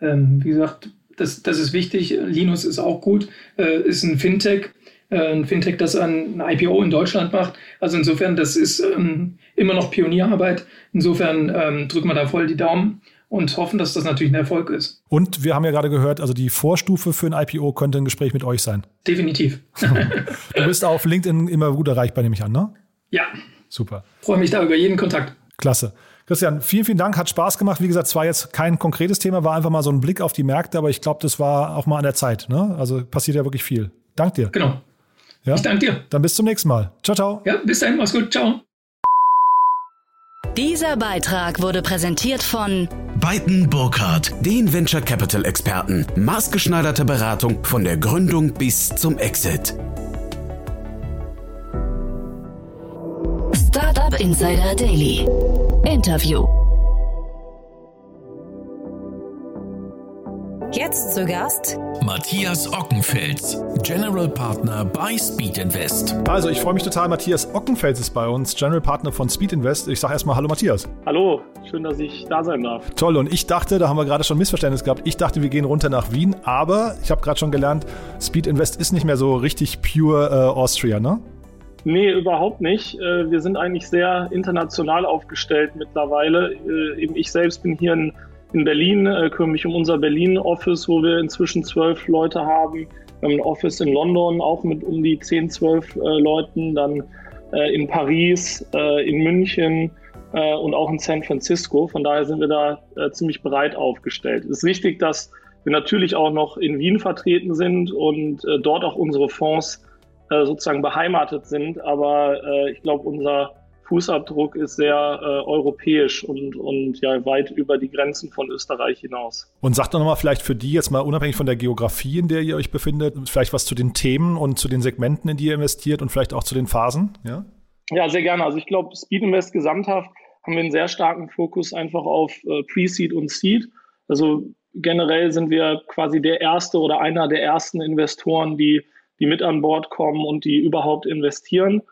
ähm, wie gesagt, das, das ist wichtig. Linus ist auch gut, äh, ist ein Fintech ein Fintech, das ein IPO in Deutschland macht. Also insofern, das ist ähm, immer noch Pionierarbeit. Insofern ähm, drücken wir da voll die Daumen und hoffen, dass das natürlich ein Erfolg ist. Und wir haben ja gerade gehört, also die Vorstufe für ein IPO könnte ein Gespräch mit euch sein. Definitiv. du bist auf LinkedIn immer gut erreichbar, nehme ich an, ne? Ja. Super. Freue mich da über jeden Kontakt. Klasse. Christian, vielen, vielen Dank, hat Spaß gemacht. Wie gesagt, es war jetzt kein konkretes Thema, war einfach mal so ein Blick auf die Märkte, aber ich glaube, das war auch mal an der Zeit. Ne? Also passiert ja wirklich viel. Dank dir. Genau. Ja? Ich danke dir. Dann bis zum nächsten Mal. Ciao, ciao. Ja, bis dahin, mach's gut. Ciao. Dieser Beitrag wurde präsentiert von Beiten Burkhardt, den Venture Capital Experten. Maßgeschneiderte Beratung von der Gründung bis zum Exit. Startup Insider Daily. Interview. Jetzt zu Gast Matthias Ockenfels, General Partner bei Speed Invest. Also, ich freue mich total. Matthias Ockenfels ist bei uns, General Partner von Speed Invest. Ich sage erstmal Hallo, Matthias. Hallo, schön, dass ich da sein darf. Toll. Und ich dachte, da haben wir gerade schon Missverständnis gehabt. Ich dachte, wir gehen runter nach Wien, aber ich habe gerade schon gelernt, Speed Invest ist nicht mehr so richtig pure äh, Austria, ne? Nee, überhaupt nicht. Äh, wir sind eigentlich sehr international aufgestellt mittlerweile. Äh, eben ich selbst bin hier in in Berlin, äh, kümmere mich um unser Berlin-Office, wo wir inzwischen zwölf Leute haben. Wir haben ein Office in London, auch mit um die 10, 12 äh, Leuten, dann äh, in Paris, äh, in München äh, und auch in San Francisco. Von daher sind wir da äh, ziemlich breit aufgestellt. Es ist wichtig, dass wir natürlich auch noch in Wien vertreten sind und dort auch unsere Fonds sozusagen beheimatet sind. Aber ich glaube, unser Fußabdruck ist sehr äh, europäisch und, und ja weit über die Grenzen von Österreich hinaus. Und sagt doch nochmal vielleicht für die jetzt mal unabhängig von der Geografie, in der ihr euch befindet, vielleicht was zu den Themen und zu den Segmenten, in die ihr investiert und vielleicht auch zu den Phasen, ja? Ja, sehr gerne. Also ich glaube, Speed Invest gesamthaft haben wir einen sehr starken Fokus einfach auf äh, Pre-Seed und Seed. Also generell sind wir quasi der erste oder einer der ersten Investoren, die, die mit an Bord kommen und die überhaupt investieren.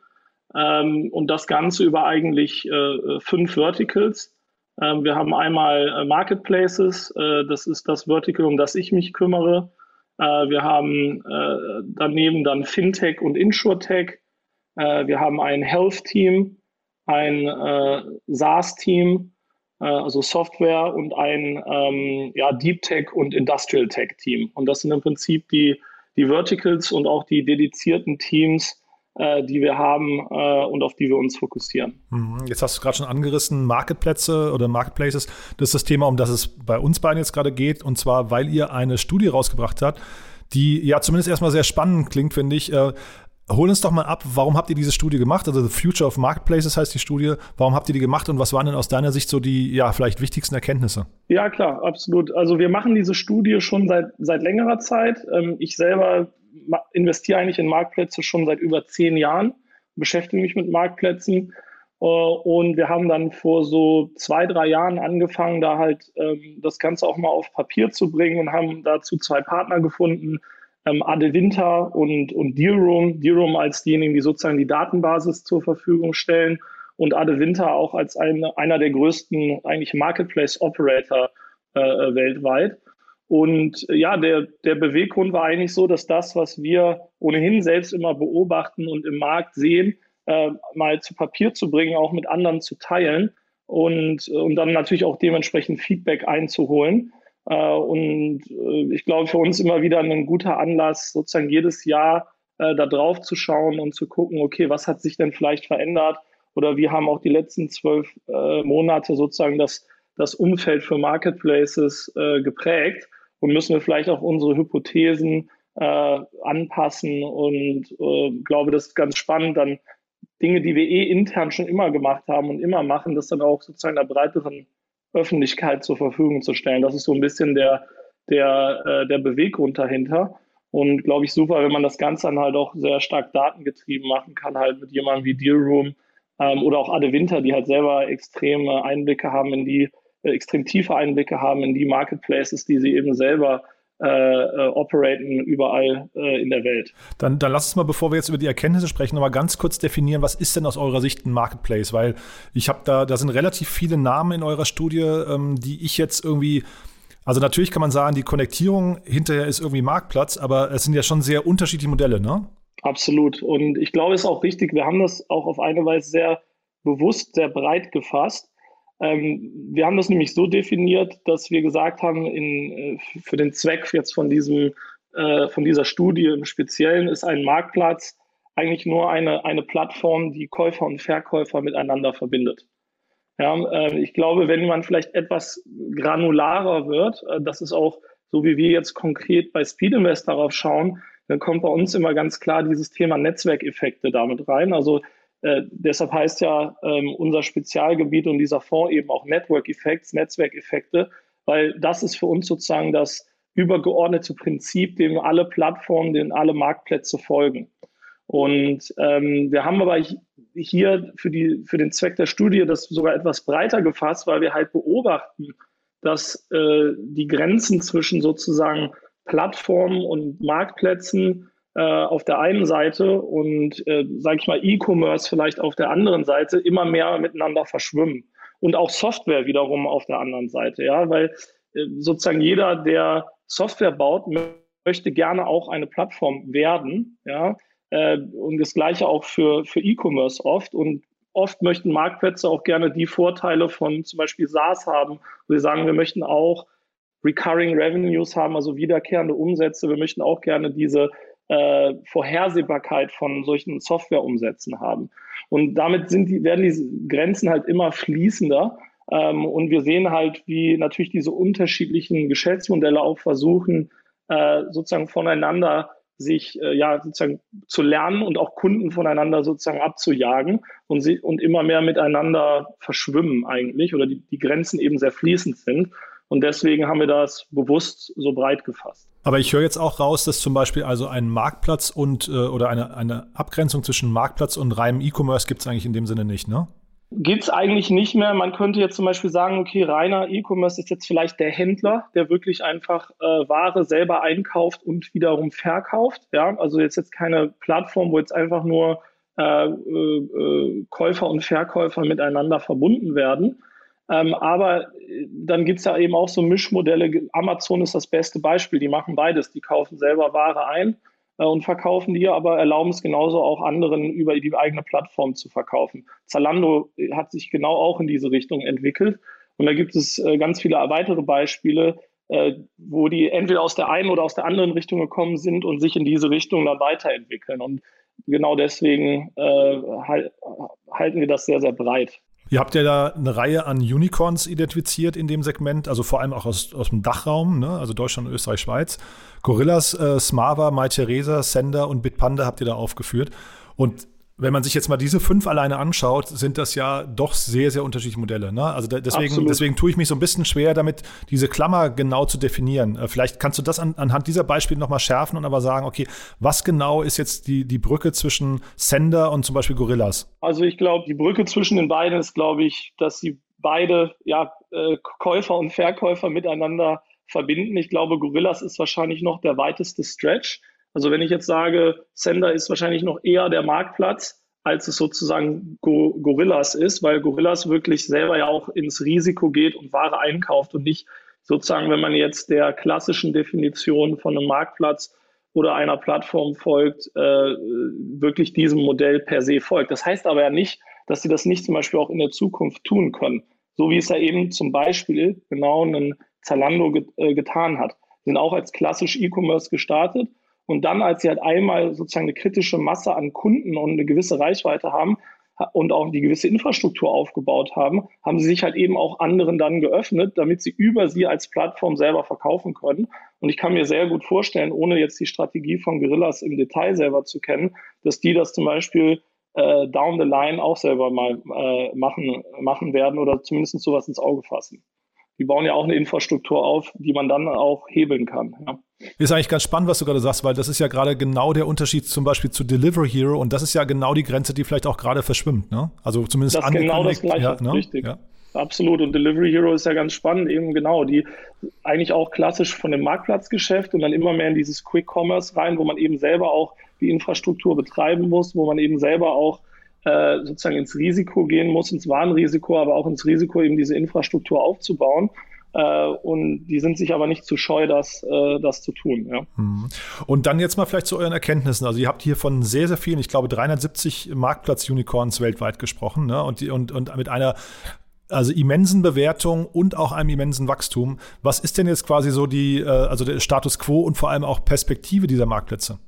Ähm, und das Ganze über eigentlich äh, fünf Verticals. Ähm, wir haben einmal äh, Marketplaces, äh, das ist das Vertical, um das ich mich kümmere. Wir haben daneben dann Fintech und Insurtech. Wir haben ein Health-Team, ein SaaS-Team, also Software und ein ähm, ja, Deep Tech und Industrial Tech Team. Und das sind im Prinzip die, die Verticals und auch die dedizierten Teams, die wir haben äh, und auf die wir uns fokussieren. Mhm. Jetzt hast du gerade schon angerissen, Marketplätze oder Marketplaces. Das ist das Thema, um das es bei uns beiden jetzt gerade geht. Und zwar, weil ihr eine Studie rausgebracht habt, die ja zumindest erstmal sehr spannend klingt, finde ich. Äh, hol uns doch mal ab, warum habt ihr diese Studie gemacht? Also The Future of Marketplaces heißt die Studie. Warum habt ihr die gemacht und was waren denn aus deiner Sicht so die ja vielleicht wichtigsten Erkenntnisse? Ja, klar, absolut. Also wir machen diese Studie schon seit, seit längerer Zeit. Ähm, ich selber investiere eigentlich in Marktplätze schon seit über zehn Jahren, beschäftige mich mit Marktplätzen. Äh, und wir haben dann vor so zwei, drei Jahren angefangen, da halt ähm, das Ganze auch mal auf Papier zu bringen und haben dazu zwei Partner gefunden, ähm, Ade Winter und, und Dealroom. Dealroom als diejenigen, die sozusagen die Datenbasis zur Verfügung stellen und Ade Winter auch als ein, einer der größten eigentlich Marketplace Operator äh, weltweit. Und äh, ja, der, der Beweggrund war eigentlich so, dass das, was wir ohnehin selbst immer beobachten und im Markt sehen, äh, mal zu Papier zu bringen, auch mit anderen zu teilen und, und dann natürlich auch dementsprechend Feedback einzuholen. Äh, und äh, ich glaube, für uns immer wieder ein guter Anlass, sozusagen jedes Jahr äh, da drauf zu schauen und zu gucken, okay, was hat sich denn vielleicht verändert oder wie haben auch die letzten zwölf Monate sozusagen das, das Umfeld für Marketplaces geprägt und müssen wir vielleicht auch unsere Hypothesen anpassen und glaube, das ist ganz spannend, dann Dinge, die wir eh intern schon immer gemacht haben und immer machen, das dann auch sozusagen einer breiteren Öffentlichkeit zur Verfügung zu stellen. Das ist so ein bisschen der, der, äh, der Beweggrund dahinter. Und glaube ich super, wenn man das Ganze dann halt auch sehr stark datengetrieben machen kann, halt mit jemandem wie Dealroom ähm, oder auch Ade Winter, die halt selber extreme Einblicke haben in die, äh, extrem tiefe Einblicke haben in die Marketplaces, die sie eben selber äh, äh, operaten überall äh, in der Welt. Dann, dann lass uns mal, bevor wir jetzt über die Erkenntnisse sprechen, noch mal ganz kurz definieren, was ist denn aus eurer Sicht ein Marketplace? Weil ich habe da, da sind relativ viele Namen in eurer Studie, ähm, die ich jetzt irgendwie also natürlich kann man sagen, die Konnektierung hinterher ist irgendwie Marktplatz, aber es sind ja schon sehr unterschiedliche Modelle, ne? Absolut. Und ich glaube, es ist auch richtig, wir haben das auch auf eine Weise sehr bewusst, sehr breit gefasst, ähm, wir haben das nämlich so definiert, dass wir gesagt haben, in, äh, für den Zweck jetzt von, diesem, äh, von dieser Studie im Speziellen ist ein Marktplatz eigentlich nur eine, eine Plattform, die Käufer und Verkäufer miteinander verbindet. Ja, äh, ich glaube, wenn man vielleicht etwas granularer wird, äh, das ist auch so, wie wir jetzt konkret bei Speedinvest darauf schauen, dann kommt bei uns immer ganz klar dieses Thema Netzwerkeffekte damit rein. Also äh, deshalb heißt ja ähm, unser Spezialgebiet und dieser Fonds eben auch Network Effects, Netzwerkeffekte, weil das ist für uns sozusagen das übergeordnete Prinzip, dem alle Plattformen, denen alle Marktplätze folgen. Und ähm, wir haben aber hier für, die, für den Zweck der Studie das sogar etwas breiter gefasst, weil wir halt beobachten, dass äh, die Grenzen zwischen sozusagen Plattformen und Marktplätzen äh, auf der einen Seite und, äh, sage ich mal, E-Commerce vielleicht auf der anderen Seite immer mehr miteinander verschwimmen. Und auch Software wiederum auf der anderen Seite, ja, weil äh, sozusagen jeder, der Software baut, möchte gerne auch eine Plattform werden, ja. Äh, und das Gleiche auch für, für E-Commerce oft. Und oft möchten Marktplätze auch gerne die Vorteile von zum Beispiel SaaS haben. Wir sagen, wir möchten auch Recurring Revenues haben, also wiederkehrende Umsätze. Wir möchten auch gerne diese äh, Vorhersehbarkeit von solchen Softwareumsätzen haben. Und damit sind die, werden diese Grenzen halt immer fließender. Ähm, und wir sehen halt, wie natürlich diese unterschiedlichen Geschäftsmodelle auch versuchen, äh, sozusagen voneinander sich äh, ja sozusagen zu lernen und auch Kunden voneinander sozusagen abzujagen und sie und immer mehr miteinander verschwimmen eigentlich oder die, die Grenzen eben sehr fließend sind. Und deswegen haben wir das bewusst so breit gefasst. Aber ich höre jetzt auch raus, dass zum Beispiel also ein Marktplatz und äh, oder eine, eine Abgrenzung zwischen Marktplatz und reinem E-Commerce gibt es eigentlich in dem Sinne nicht, ne? Gibt es eigentlich nicht mehr. Man könnte jetzt zum Beispiel sagen, okay, reiner E-Commerce ist jetzt vielleicht der Händler, der wirklich einfach äh, Ware selber einkauft und wiederum verkauft. Ja, also jetzt jetzt keine Plattform, wo jetzt einfach nur äh, äh, Käufer und Verkäufer miteinander verbunden werden, ähm, aber äh, dann gibt es ja eben auch so Mischmodelle. Amazon ist das beste Beispiel. Die machen beides. Die kaufen selber Ware ein äh, und verkaufen die, aber erlauben es genauso auch anderen über die eigene Plattform zu verkaufen. Zalando äh, hat sich genau auch in diese Richtung entwickelt. Und da gibt es äh, ganz viele weitere Beispiele, äh, wo die entweder aus der einen oder aus der anderen Richtung gekommen sind und sich in diese Richtung dann weiterentwickeln. Und genau deswegen äh, halten wir das sehr, sehr breit. Ihr habt ja da eine Reihe an Unicorns identifiziert in dem Segment, also vor allem auch aus, aus dem Dachraum, ne? also Deutschland, Österreich, Schweiz. Gorillas, äh, Smava, MyTheresa, Sender und Bitpanda habt ihr da aufgeführt. Und wenn man sich jetzt mal diese fünf alleine anschaut, sind das ja doch sehr, sehr unterschiedliche Modelle. Ne? Also deswegen, deswegen tue ich mich so ein bisschen schwer damit, diese Klammer genau zu definieren. Äh, vielleicht kannst du das an, anhand dieser Beispiele nochmal schärfen und aber sagen, okay, was genau ist jetzt die, die Brücke zwischen Sender und zum Beispiel Gorillas? Also ich glaube, die Brücke zwischen den beiden ist, glaube ich, dass sie beide ja, äh, Käufer und Verkäufer miteinander verbinden. Ich glaube, Gorillas ist wahrscheinlich noch der weiteste Stretch. Also wenn ich jetzt sage, Sender ist wahrscheinlich noch eher der Marktplatz, als es sozusagen Go Gorillas ist, weil Gorillas wirklich selber ja auch ins Risiko geht und Ware einkauft und nicht sozusagen, wenn man jetzt der klassischen Definition von einem Marktplatz oder einer Plattform folgt, äh, wirklich diesem Modell per se folgt. Das heißt aber ja nicht, dass sie das nicht zum Beispiel auch in der Zukunft tun können. So wie es ja eben zum Beispiel genau ein Zalando get, äh, getan hat. Sie sind auch als klassisch E-Commerce gestartet und dann, als sie halt einmal sozusagen eine kritische Masse an Kunden und eine gewisse Reichweite haben, und auch die gewisse Infrastruktur aufgebaut haben, haben sie sich halt eben auch anderen dann geöffnet, damit sie über sie als Plattform selber verkaufen können. Und ich kann mir sehr gut vorstellen, ohne jetzt die Strategie von Gorillas im Detail selber zu kennen, dass die das zum Beispiel äh, down the line auch selber mal äh, machen, machen werden oder zumindest sowas ins Auge fassen die bauen ja auch eine Infrastruktur auf, die man dann auch hebeln kann. Ja. Ist eigentlich ganz spannend, was du gerade sagst, weil das ist ja gerade genau der Unterschied zum Beispiel zu Delivery Hero und das ist ja genau die Grenze, die vielleicht auch gerade verschwimmt. Ne? Also zumindest das genau das Gleiche, ja, ne? richtig. Ja. Absolut. Und Delivery Hero ist ja ganz spannend, eben genau, die eigentlich auch klassisch von dem Marktplatzgeschäft und dann immer mehr in dieses Quick Commerce rein, wo man eben selber auch die Infrastruktur betreiben muss, wo man eben selber auch äh, sozusagen ins Risiko gehen muss, ins Warenrisiko, aber auch ins Risiko, eben diese Infrastruktur aufzubauen. Äh, und die sind sich aber nicht zu scheu, das, äh, das zu tun. Ja. Mhm. Und dann jetzt mal vielleicht zu euren Erkenntnissen. Also ihr habt hier von sehr, sehr vielen, ich glaube 370 Marktplatz-Unicorns weltweit gesprochen ne? und, und, und mit einer also immensen Bewertung und auch einem immensen Wachstum. Was ist denn jetzt quasi so die, also der Status quo und vor allem auch Perspektive dieser Marktplätze?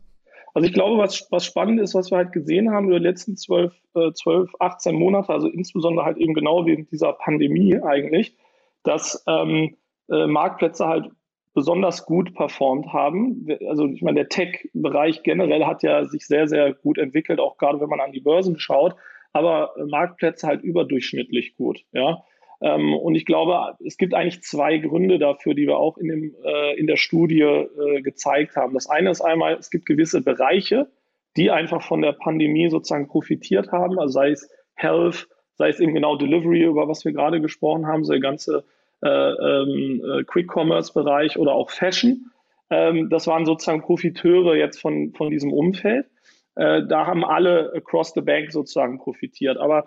Also ich glaube, was, was spannend ist, was wir halt gesehen haben über die letzten zwölf, äh, 12, 18 Monate, also insbesondere halt eben genau während dieser Pandemie eigentlich, dass ähm, äh, Marktplätze halt besonders gut performt haben. Also ich meine, der Tech-Bereich generell hat ja sich sehr, sehr gut entwickelt, auch gerade wenn man an die Börsen schaut, aber Marktplätze halt überdurchschnittlich gut. Ja. Ähm, und ich glaube, es gibt eigentlich zwei Gründe dafür, die wir auch in, dem, äh, in der Studie äh, gezeigt haben. Das eine ist einmal, es gibt gewisse Bereiche, die einfach von der Pandemie sozusagen profitiert haben, also sei es Health, sei es eben genau Delivery, über was wir gerade gesprochen haben, so der ganze äh, ähm, äh, Quick-Commerce-Bereich oder auch Fashion. Ähm, das waren sozusagen Profiteure jetzt von, von diesem Umfeld. Äh, da haben alle across the bank sozusagen profitiert. Aber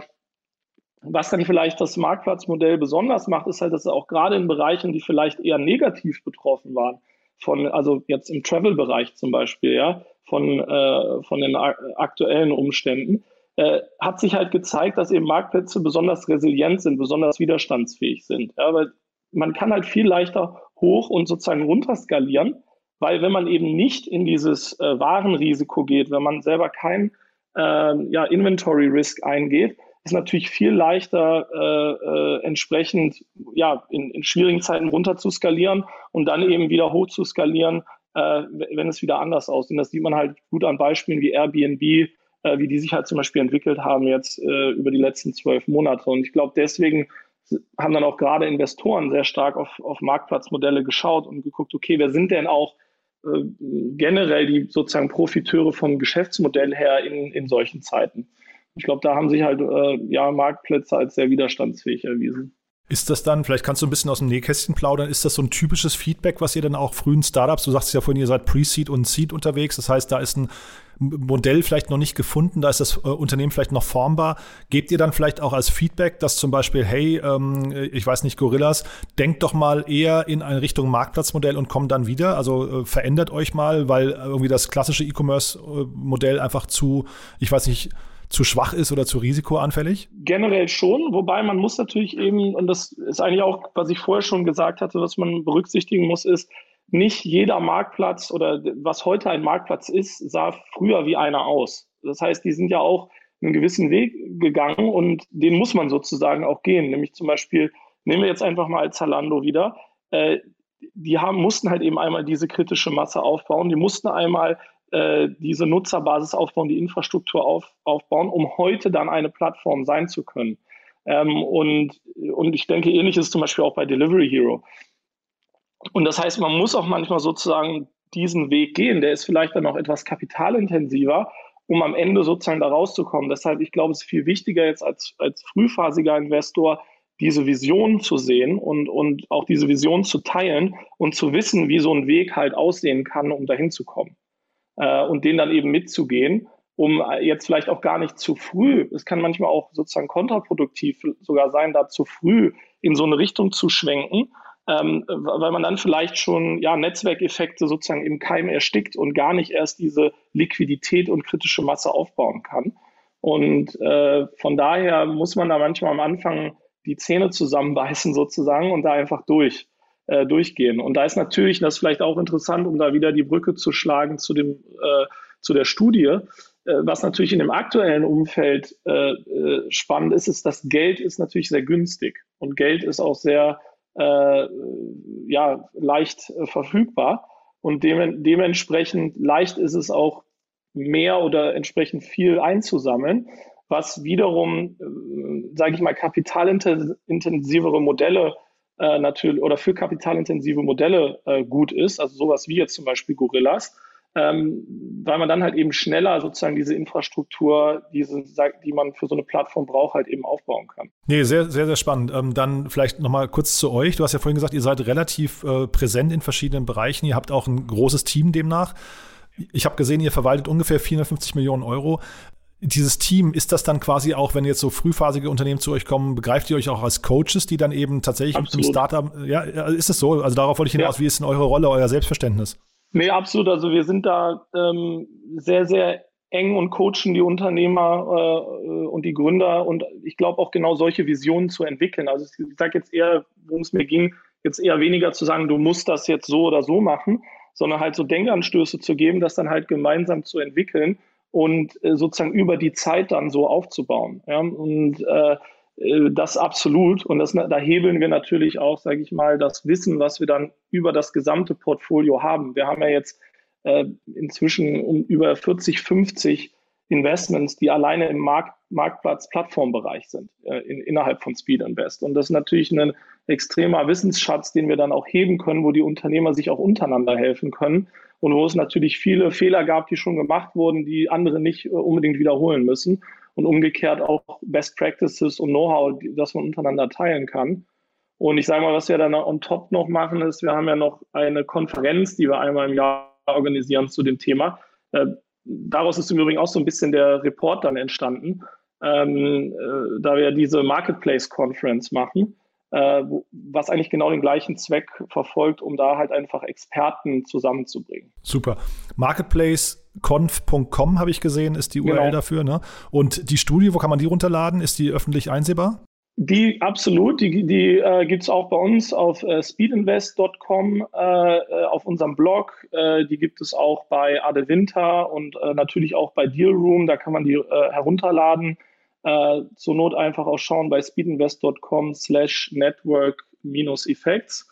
was dann vielleicht das Marktplatzmodell besonders macht, ist halt, dass auch gerade in Bereichen, die vielleicht eher negativ betroffen waren, von, also jetzt im Travel-Bereich zum Beispiel, ja, von, äh, von den aktuellen Umständen, äh, hat sich halt gezeigt, dass eben Marktplätze besonders resilient sind, besonders widerstandsfähig sind. Ja, weil man kann halt viel leichter hoch und sozusagen runter skalieren, weil wenn man eben nicht in dieses äh, Warenrisiko geht, wenn man selber kein äh, ja, Inventory Risk eingeht, ist natürlich viel leichter, äh, äh, entsprechend ja, in, in schwierigen Zeiten runter zu skalieren und dann eben wieder hoch zu skalieren, äh, wenn es wieder anders aussieht. Das sieht man halt gut an Beispielen wie Airbnb, äh, wie die sich halt zum Beispiel entwickelt haben jetzt äh, über die letzten zwölf Monate. Und ich glaube, deswegen haben dann auch gerade Investoren sehr stark auf, auf Marktplatzmodelle geschaut und geguckt, okay, wer sind denn auch generell die sozusagen Profiteure vom Geschäftsmodell her in, in solchen Zeiten? Ich glaube, da haben sich halt äh, ja, Marktplätze als sehr widerstandsfähig erwiesen. Ist das dann, vielleicht kannst du ein bisschen aus dem Nähkästchen plaudern, ist das so ein typisches Feedback, was ihr dann auch frühen Startups, du sagst ja vorhin, ihr seid Pre-Seed und Seed unterwegs, das heißt, da ist ein Modell vielleicht noch nicht gefunden, da ist das äh, Unternehmen vielleicht noch formbar. Gebt ihr dann vielleicht auch als Feedback, dass zum Beispiel, hey, ähm, ich weiß nicht, Gorillas, denkt doch mal eher in eine Richtung Marktplatzmodell und kommt dann wieder? Also äh, verändert euch mal, weil irgendwie das klassische E-Commerce-Modell einfach zu, ich weiß nicht, zu schwach ist oder zu risikoanfällig? Generell schon, wobei man muss natürlich eben, und das ist eigentlich auch, was ich vorher schon gesagt hatte, was man berücksichtigen muss, ist, nicht jeder Marktplatz oder was heute ein Marktplatz ist, sah früher wie einer aus. Das heißt, die sind ja auch einen gewissen Weg gegangen und den muss man sozusagen auch gehen. Nämlich zum Beispiel, nehmen wir jetzt einfach mal Zalando wieder. Äh, die haben, mussten halt eben einmal diese kritische Masse aufbauen. Die mussten einmal äh, diese Nutzerbasis aufbauen, die Infrastruktur auf, aufbauen, um heute dann eine Plattform sein zu können. Ähm, und, und ich denke, ähnlich ist es zum Beispiel auch bei Delivery Hero. Und das heißt, man muss auch manchmal sozusagen diesen Weg gehen. Der ist vielleicht dann auch etwas kapitalintensiver, um am Ende sozusagen da rauszukommen. Deshalb, ich glaube, es ist viel wichtiger jetzt als, als frühphasiger Investor, diese Vision zu sehen und, und auch diese Vision zu teilen und zu wissen, wie so ein Weg halt aussehen kann, um dahin zu kommen äh, und den dann eben mitzugehen, um jetzt vielleicht auch gar nicht zu früh, es kann manchmal auch sozusagen kontraproduktiv sogar sein, da zu früh in so eine Richtung zu schwenken, ähm, weil man dann vielleicht schon ja, Netzwerkeffekte sozusagen im Keim erstickt und gar nicht erst diese Liquidität und kritische Masse aufbauen kann. Und äh, von daher muss man da manchmal am Anfang die Zähne zusammenbeißen sozusagen und da einfach durch. Äh, durchgehen. Und da ist natürlich, das ist vielleicht auch interessant, um da wieder die Brücke zu schlagen zu, dem, äh, zu der Studie, äh, was natürlich in dem aktuellen Umfeld äh, äh, spannend ist, ist, dass Geld ist natürlich sehr günstig und Geld ist auch sehr äh, ja, leicht verfügbar. Und dem, dementsprechend leicht ist es auch mehr oder entsprechend viel einzusammeln, was wiederum, äh, sage ich mal, kapitalintensivere Modelle äh, natürlich oder für kapitalintensive Modelle äh, gut ist, also sowas wie jetzt zum Beispiel Gorillas, ähm, weil man dann halt eben schneller sozusagen diese Infrastruktur, diese, die man für so eine Plattform braucht, halt eben aufbauen kann. Nee, sehr, sehr, sehr spannend. Ähm, dann vielleicht nochmal kurz zu euch. Du hast ja vorhin gesagt, ihr seid relativ äh, präsent in verschiedenen Bereichen. Ihr habt auch ein großes Team demnach. Ich habe gesehen, ihr verwaltet ungefähr 450 Millionen Euro. Dieses Team, ist das dann quasi auch, wenn jetzt so frühphasige Unternehmen zu euch kommen, begreift ihr euch auch als Coaches, die dann eben tatsächlich Absolut. einem Startup, ja, ist es so? Also darauf wollte ich hinaus, ja. wie ist denn eure Rolle, euer Selbstverständnis? Nee, absolut. Also wir sind da ähm, sehr, sehr eng und coachen die Unternehmer äh, und die Gründer und ich glaube auch genau solche Visionen zu entwickeln. Also ich sage jetzt eher, worum es mir ging, jetzt eher weniger zu sagen, du musst das jetzt so oder so machen, sondern halt so Denkanstöße zu geben, das dann halt gemeinsam zu entwickeln und äh, sozusagen über die Zeit dann so aufzubauen. Ja? Und äh, äh das absolut. Und das, da hebeln wir natürlich auch, sage ich mal, das Wissen, was wir dann über das gesamte Portfolio haben. Wir haben ja jetzt äh, inzwischen um über 40, 50 Investments, die alleine im Markt, Marktplatz-Plattformbereich sind, äh, in, innerhalb von Speed Invest. Und das ist natürlich ein extremer Wissensschatz, den wir dann auch heben können, wo die Unternehmer sich auch untereinander helfen können und wo es natürlich viele Fehler gab, die schon gemacht wurden, die andere nicht äh, unbedingt wiederholen müssen und umgekehrt auch Best Practices und Know-how, das man untereinander teilen kann. Und ich sage mal, was wir dann on top noch machen, ist, wir haben ja noch eine Konferenz, die wir einmal im Jahr organisieren zu dem Thema. Daraus ist im Übrigen auch so ein bisschen der Report dann entstanden, ähm, äh, da wir diese Marketplace Conference machen äh, was eigentlich genau den gleichen Zweck verfolgt, um da halt einfach Experten zusammenzubringen. Super. Marketplaceconf.com habe ich gesehen, ist die URL genau. dafür. Ne? Und die Studie, wo kann man die runterladen? Ist die öffentlich einsehbar? Die absolut, die, die äh, gibt es auch bei uns auf äh, speedinvest.com, äh, äh, auf unserem Blog. Äh, die gibt es auch bei Ade Winter und äh, natürlich auch bei Dealroom. Da kann man die herunterladen. Zur Not einfach auch schauen bei speedinvest.com slash network-effects.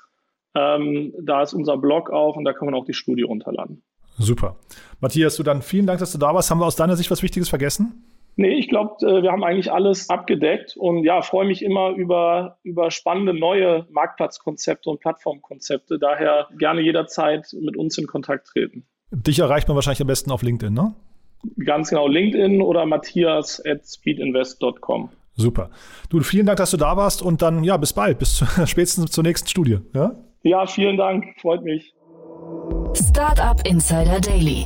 Ähm, da ist unser Blog auch und da kann man auch die Studie runterladen. Super. Matthias, du dann vielen Dank, dass du da warst. Haben wir aus deiner Sicht was Wichtiges vergessen? Nee, ich glaube, äh, wir haben eigentlich alles abgedeckt und ja, freue mich immer über, über spannende neue Marktplatzkonzepte und Plattformkonzepte. Daher gerne jederzeit mit uns in Kontakt treten. Dich erreicht man wahrscheinlich am besten auf LinkedIn, ne? Ganz genau, LinkedIn oder matthias at speedinvest.com. Super. Du, vielen Dank, dass du da warst und dann, ja, bis bald, bis zu, spätestens zur nächsten Studie. Ja? ja, vielen Dank, freut mich. Startup Insider Daily,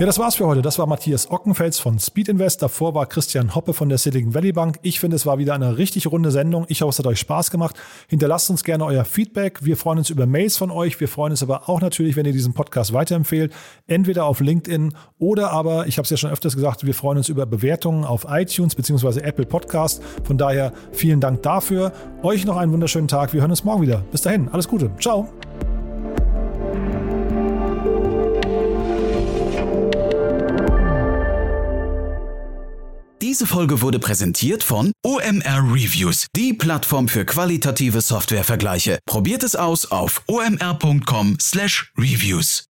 Ja, das war's für heute. Das war Matthias Ockenfels von Speed Invest. Davor war Christian Hoppe von der Silicon Valley Bank. Ich finde, es war wieder eine richtig runde Sendung. Ich hoffe, es hat euch Spaß gemacht. Hinterlasst uns gerne euer Feedback. Wir freuen uns über Mails von euch. Wir freuen uns aber auch natürlich, wenn ihr diesen Podcast weiterempfehlt. Entweder auf LinkedIn oder aber, ich habe es ja schon öfters gesagt, wir freuen uns über Bewertungen auf iTunes bzw. Apple Podcast. Von daher vielen Dank dafür. Euch noch einen wunderschönen Tag. Wir hören uns morgen wieder. Bis dahin. Alles Gute. Ciao. Diese Folge wurde präsentiert von OMR Reviews, die Plattform für qualitative Softwarevergleiche. Probiert es aus auf omr.com/reviews.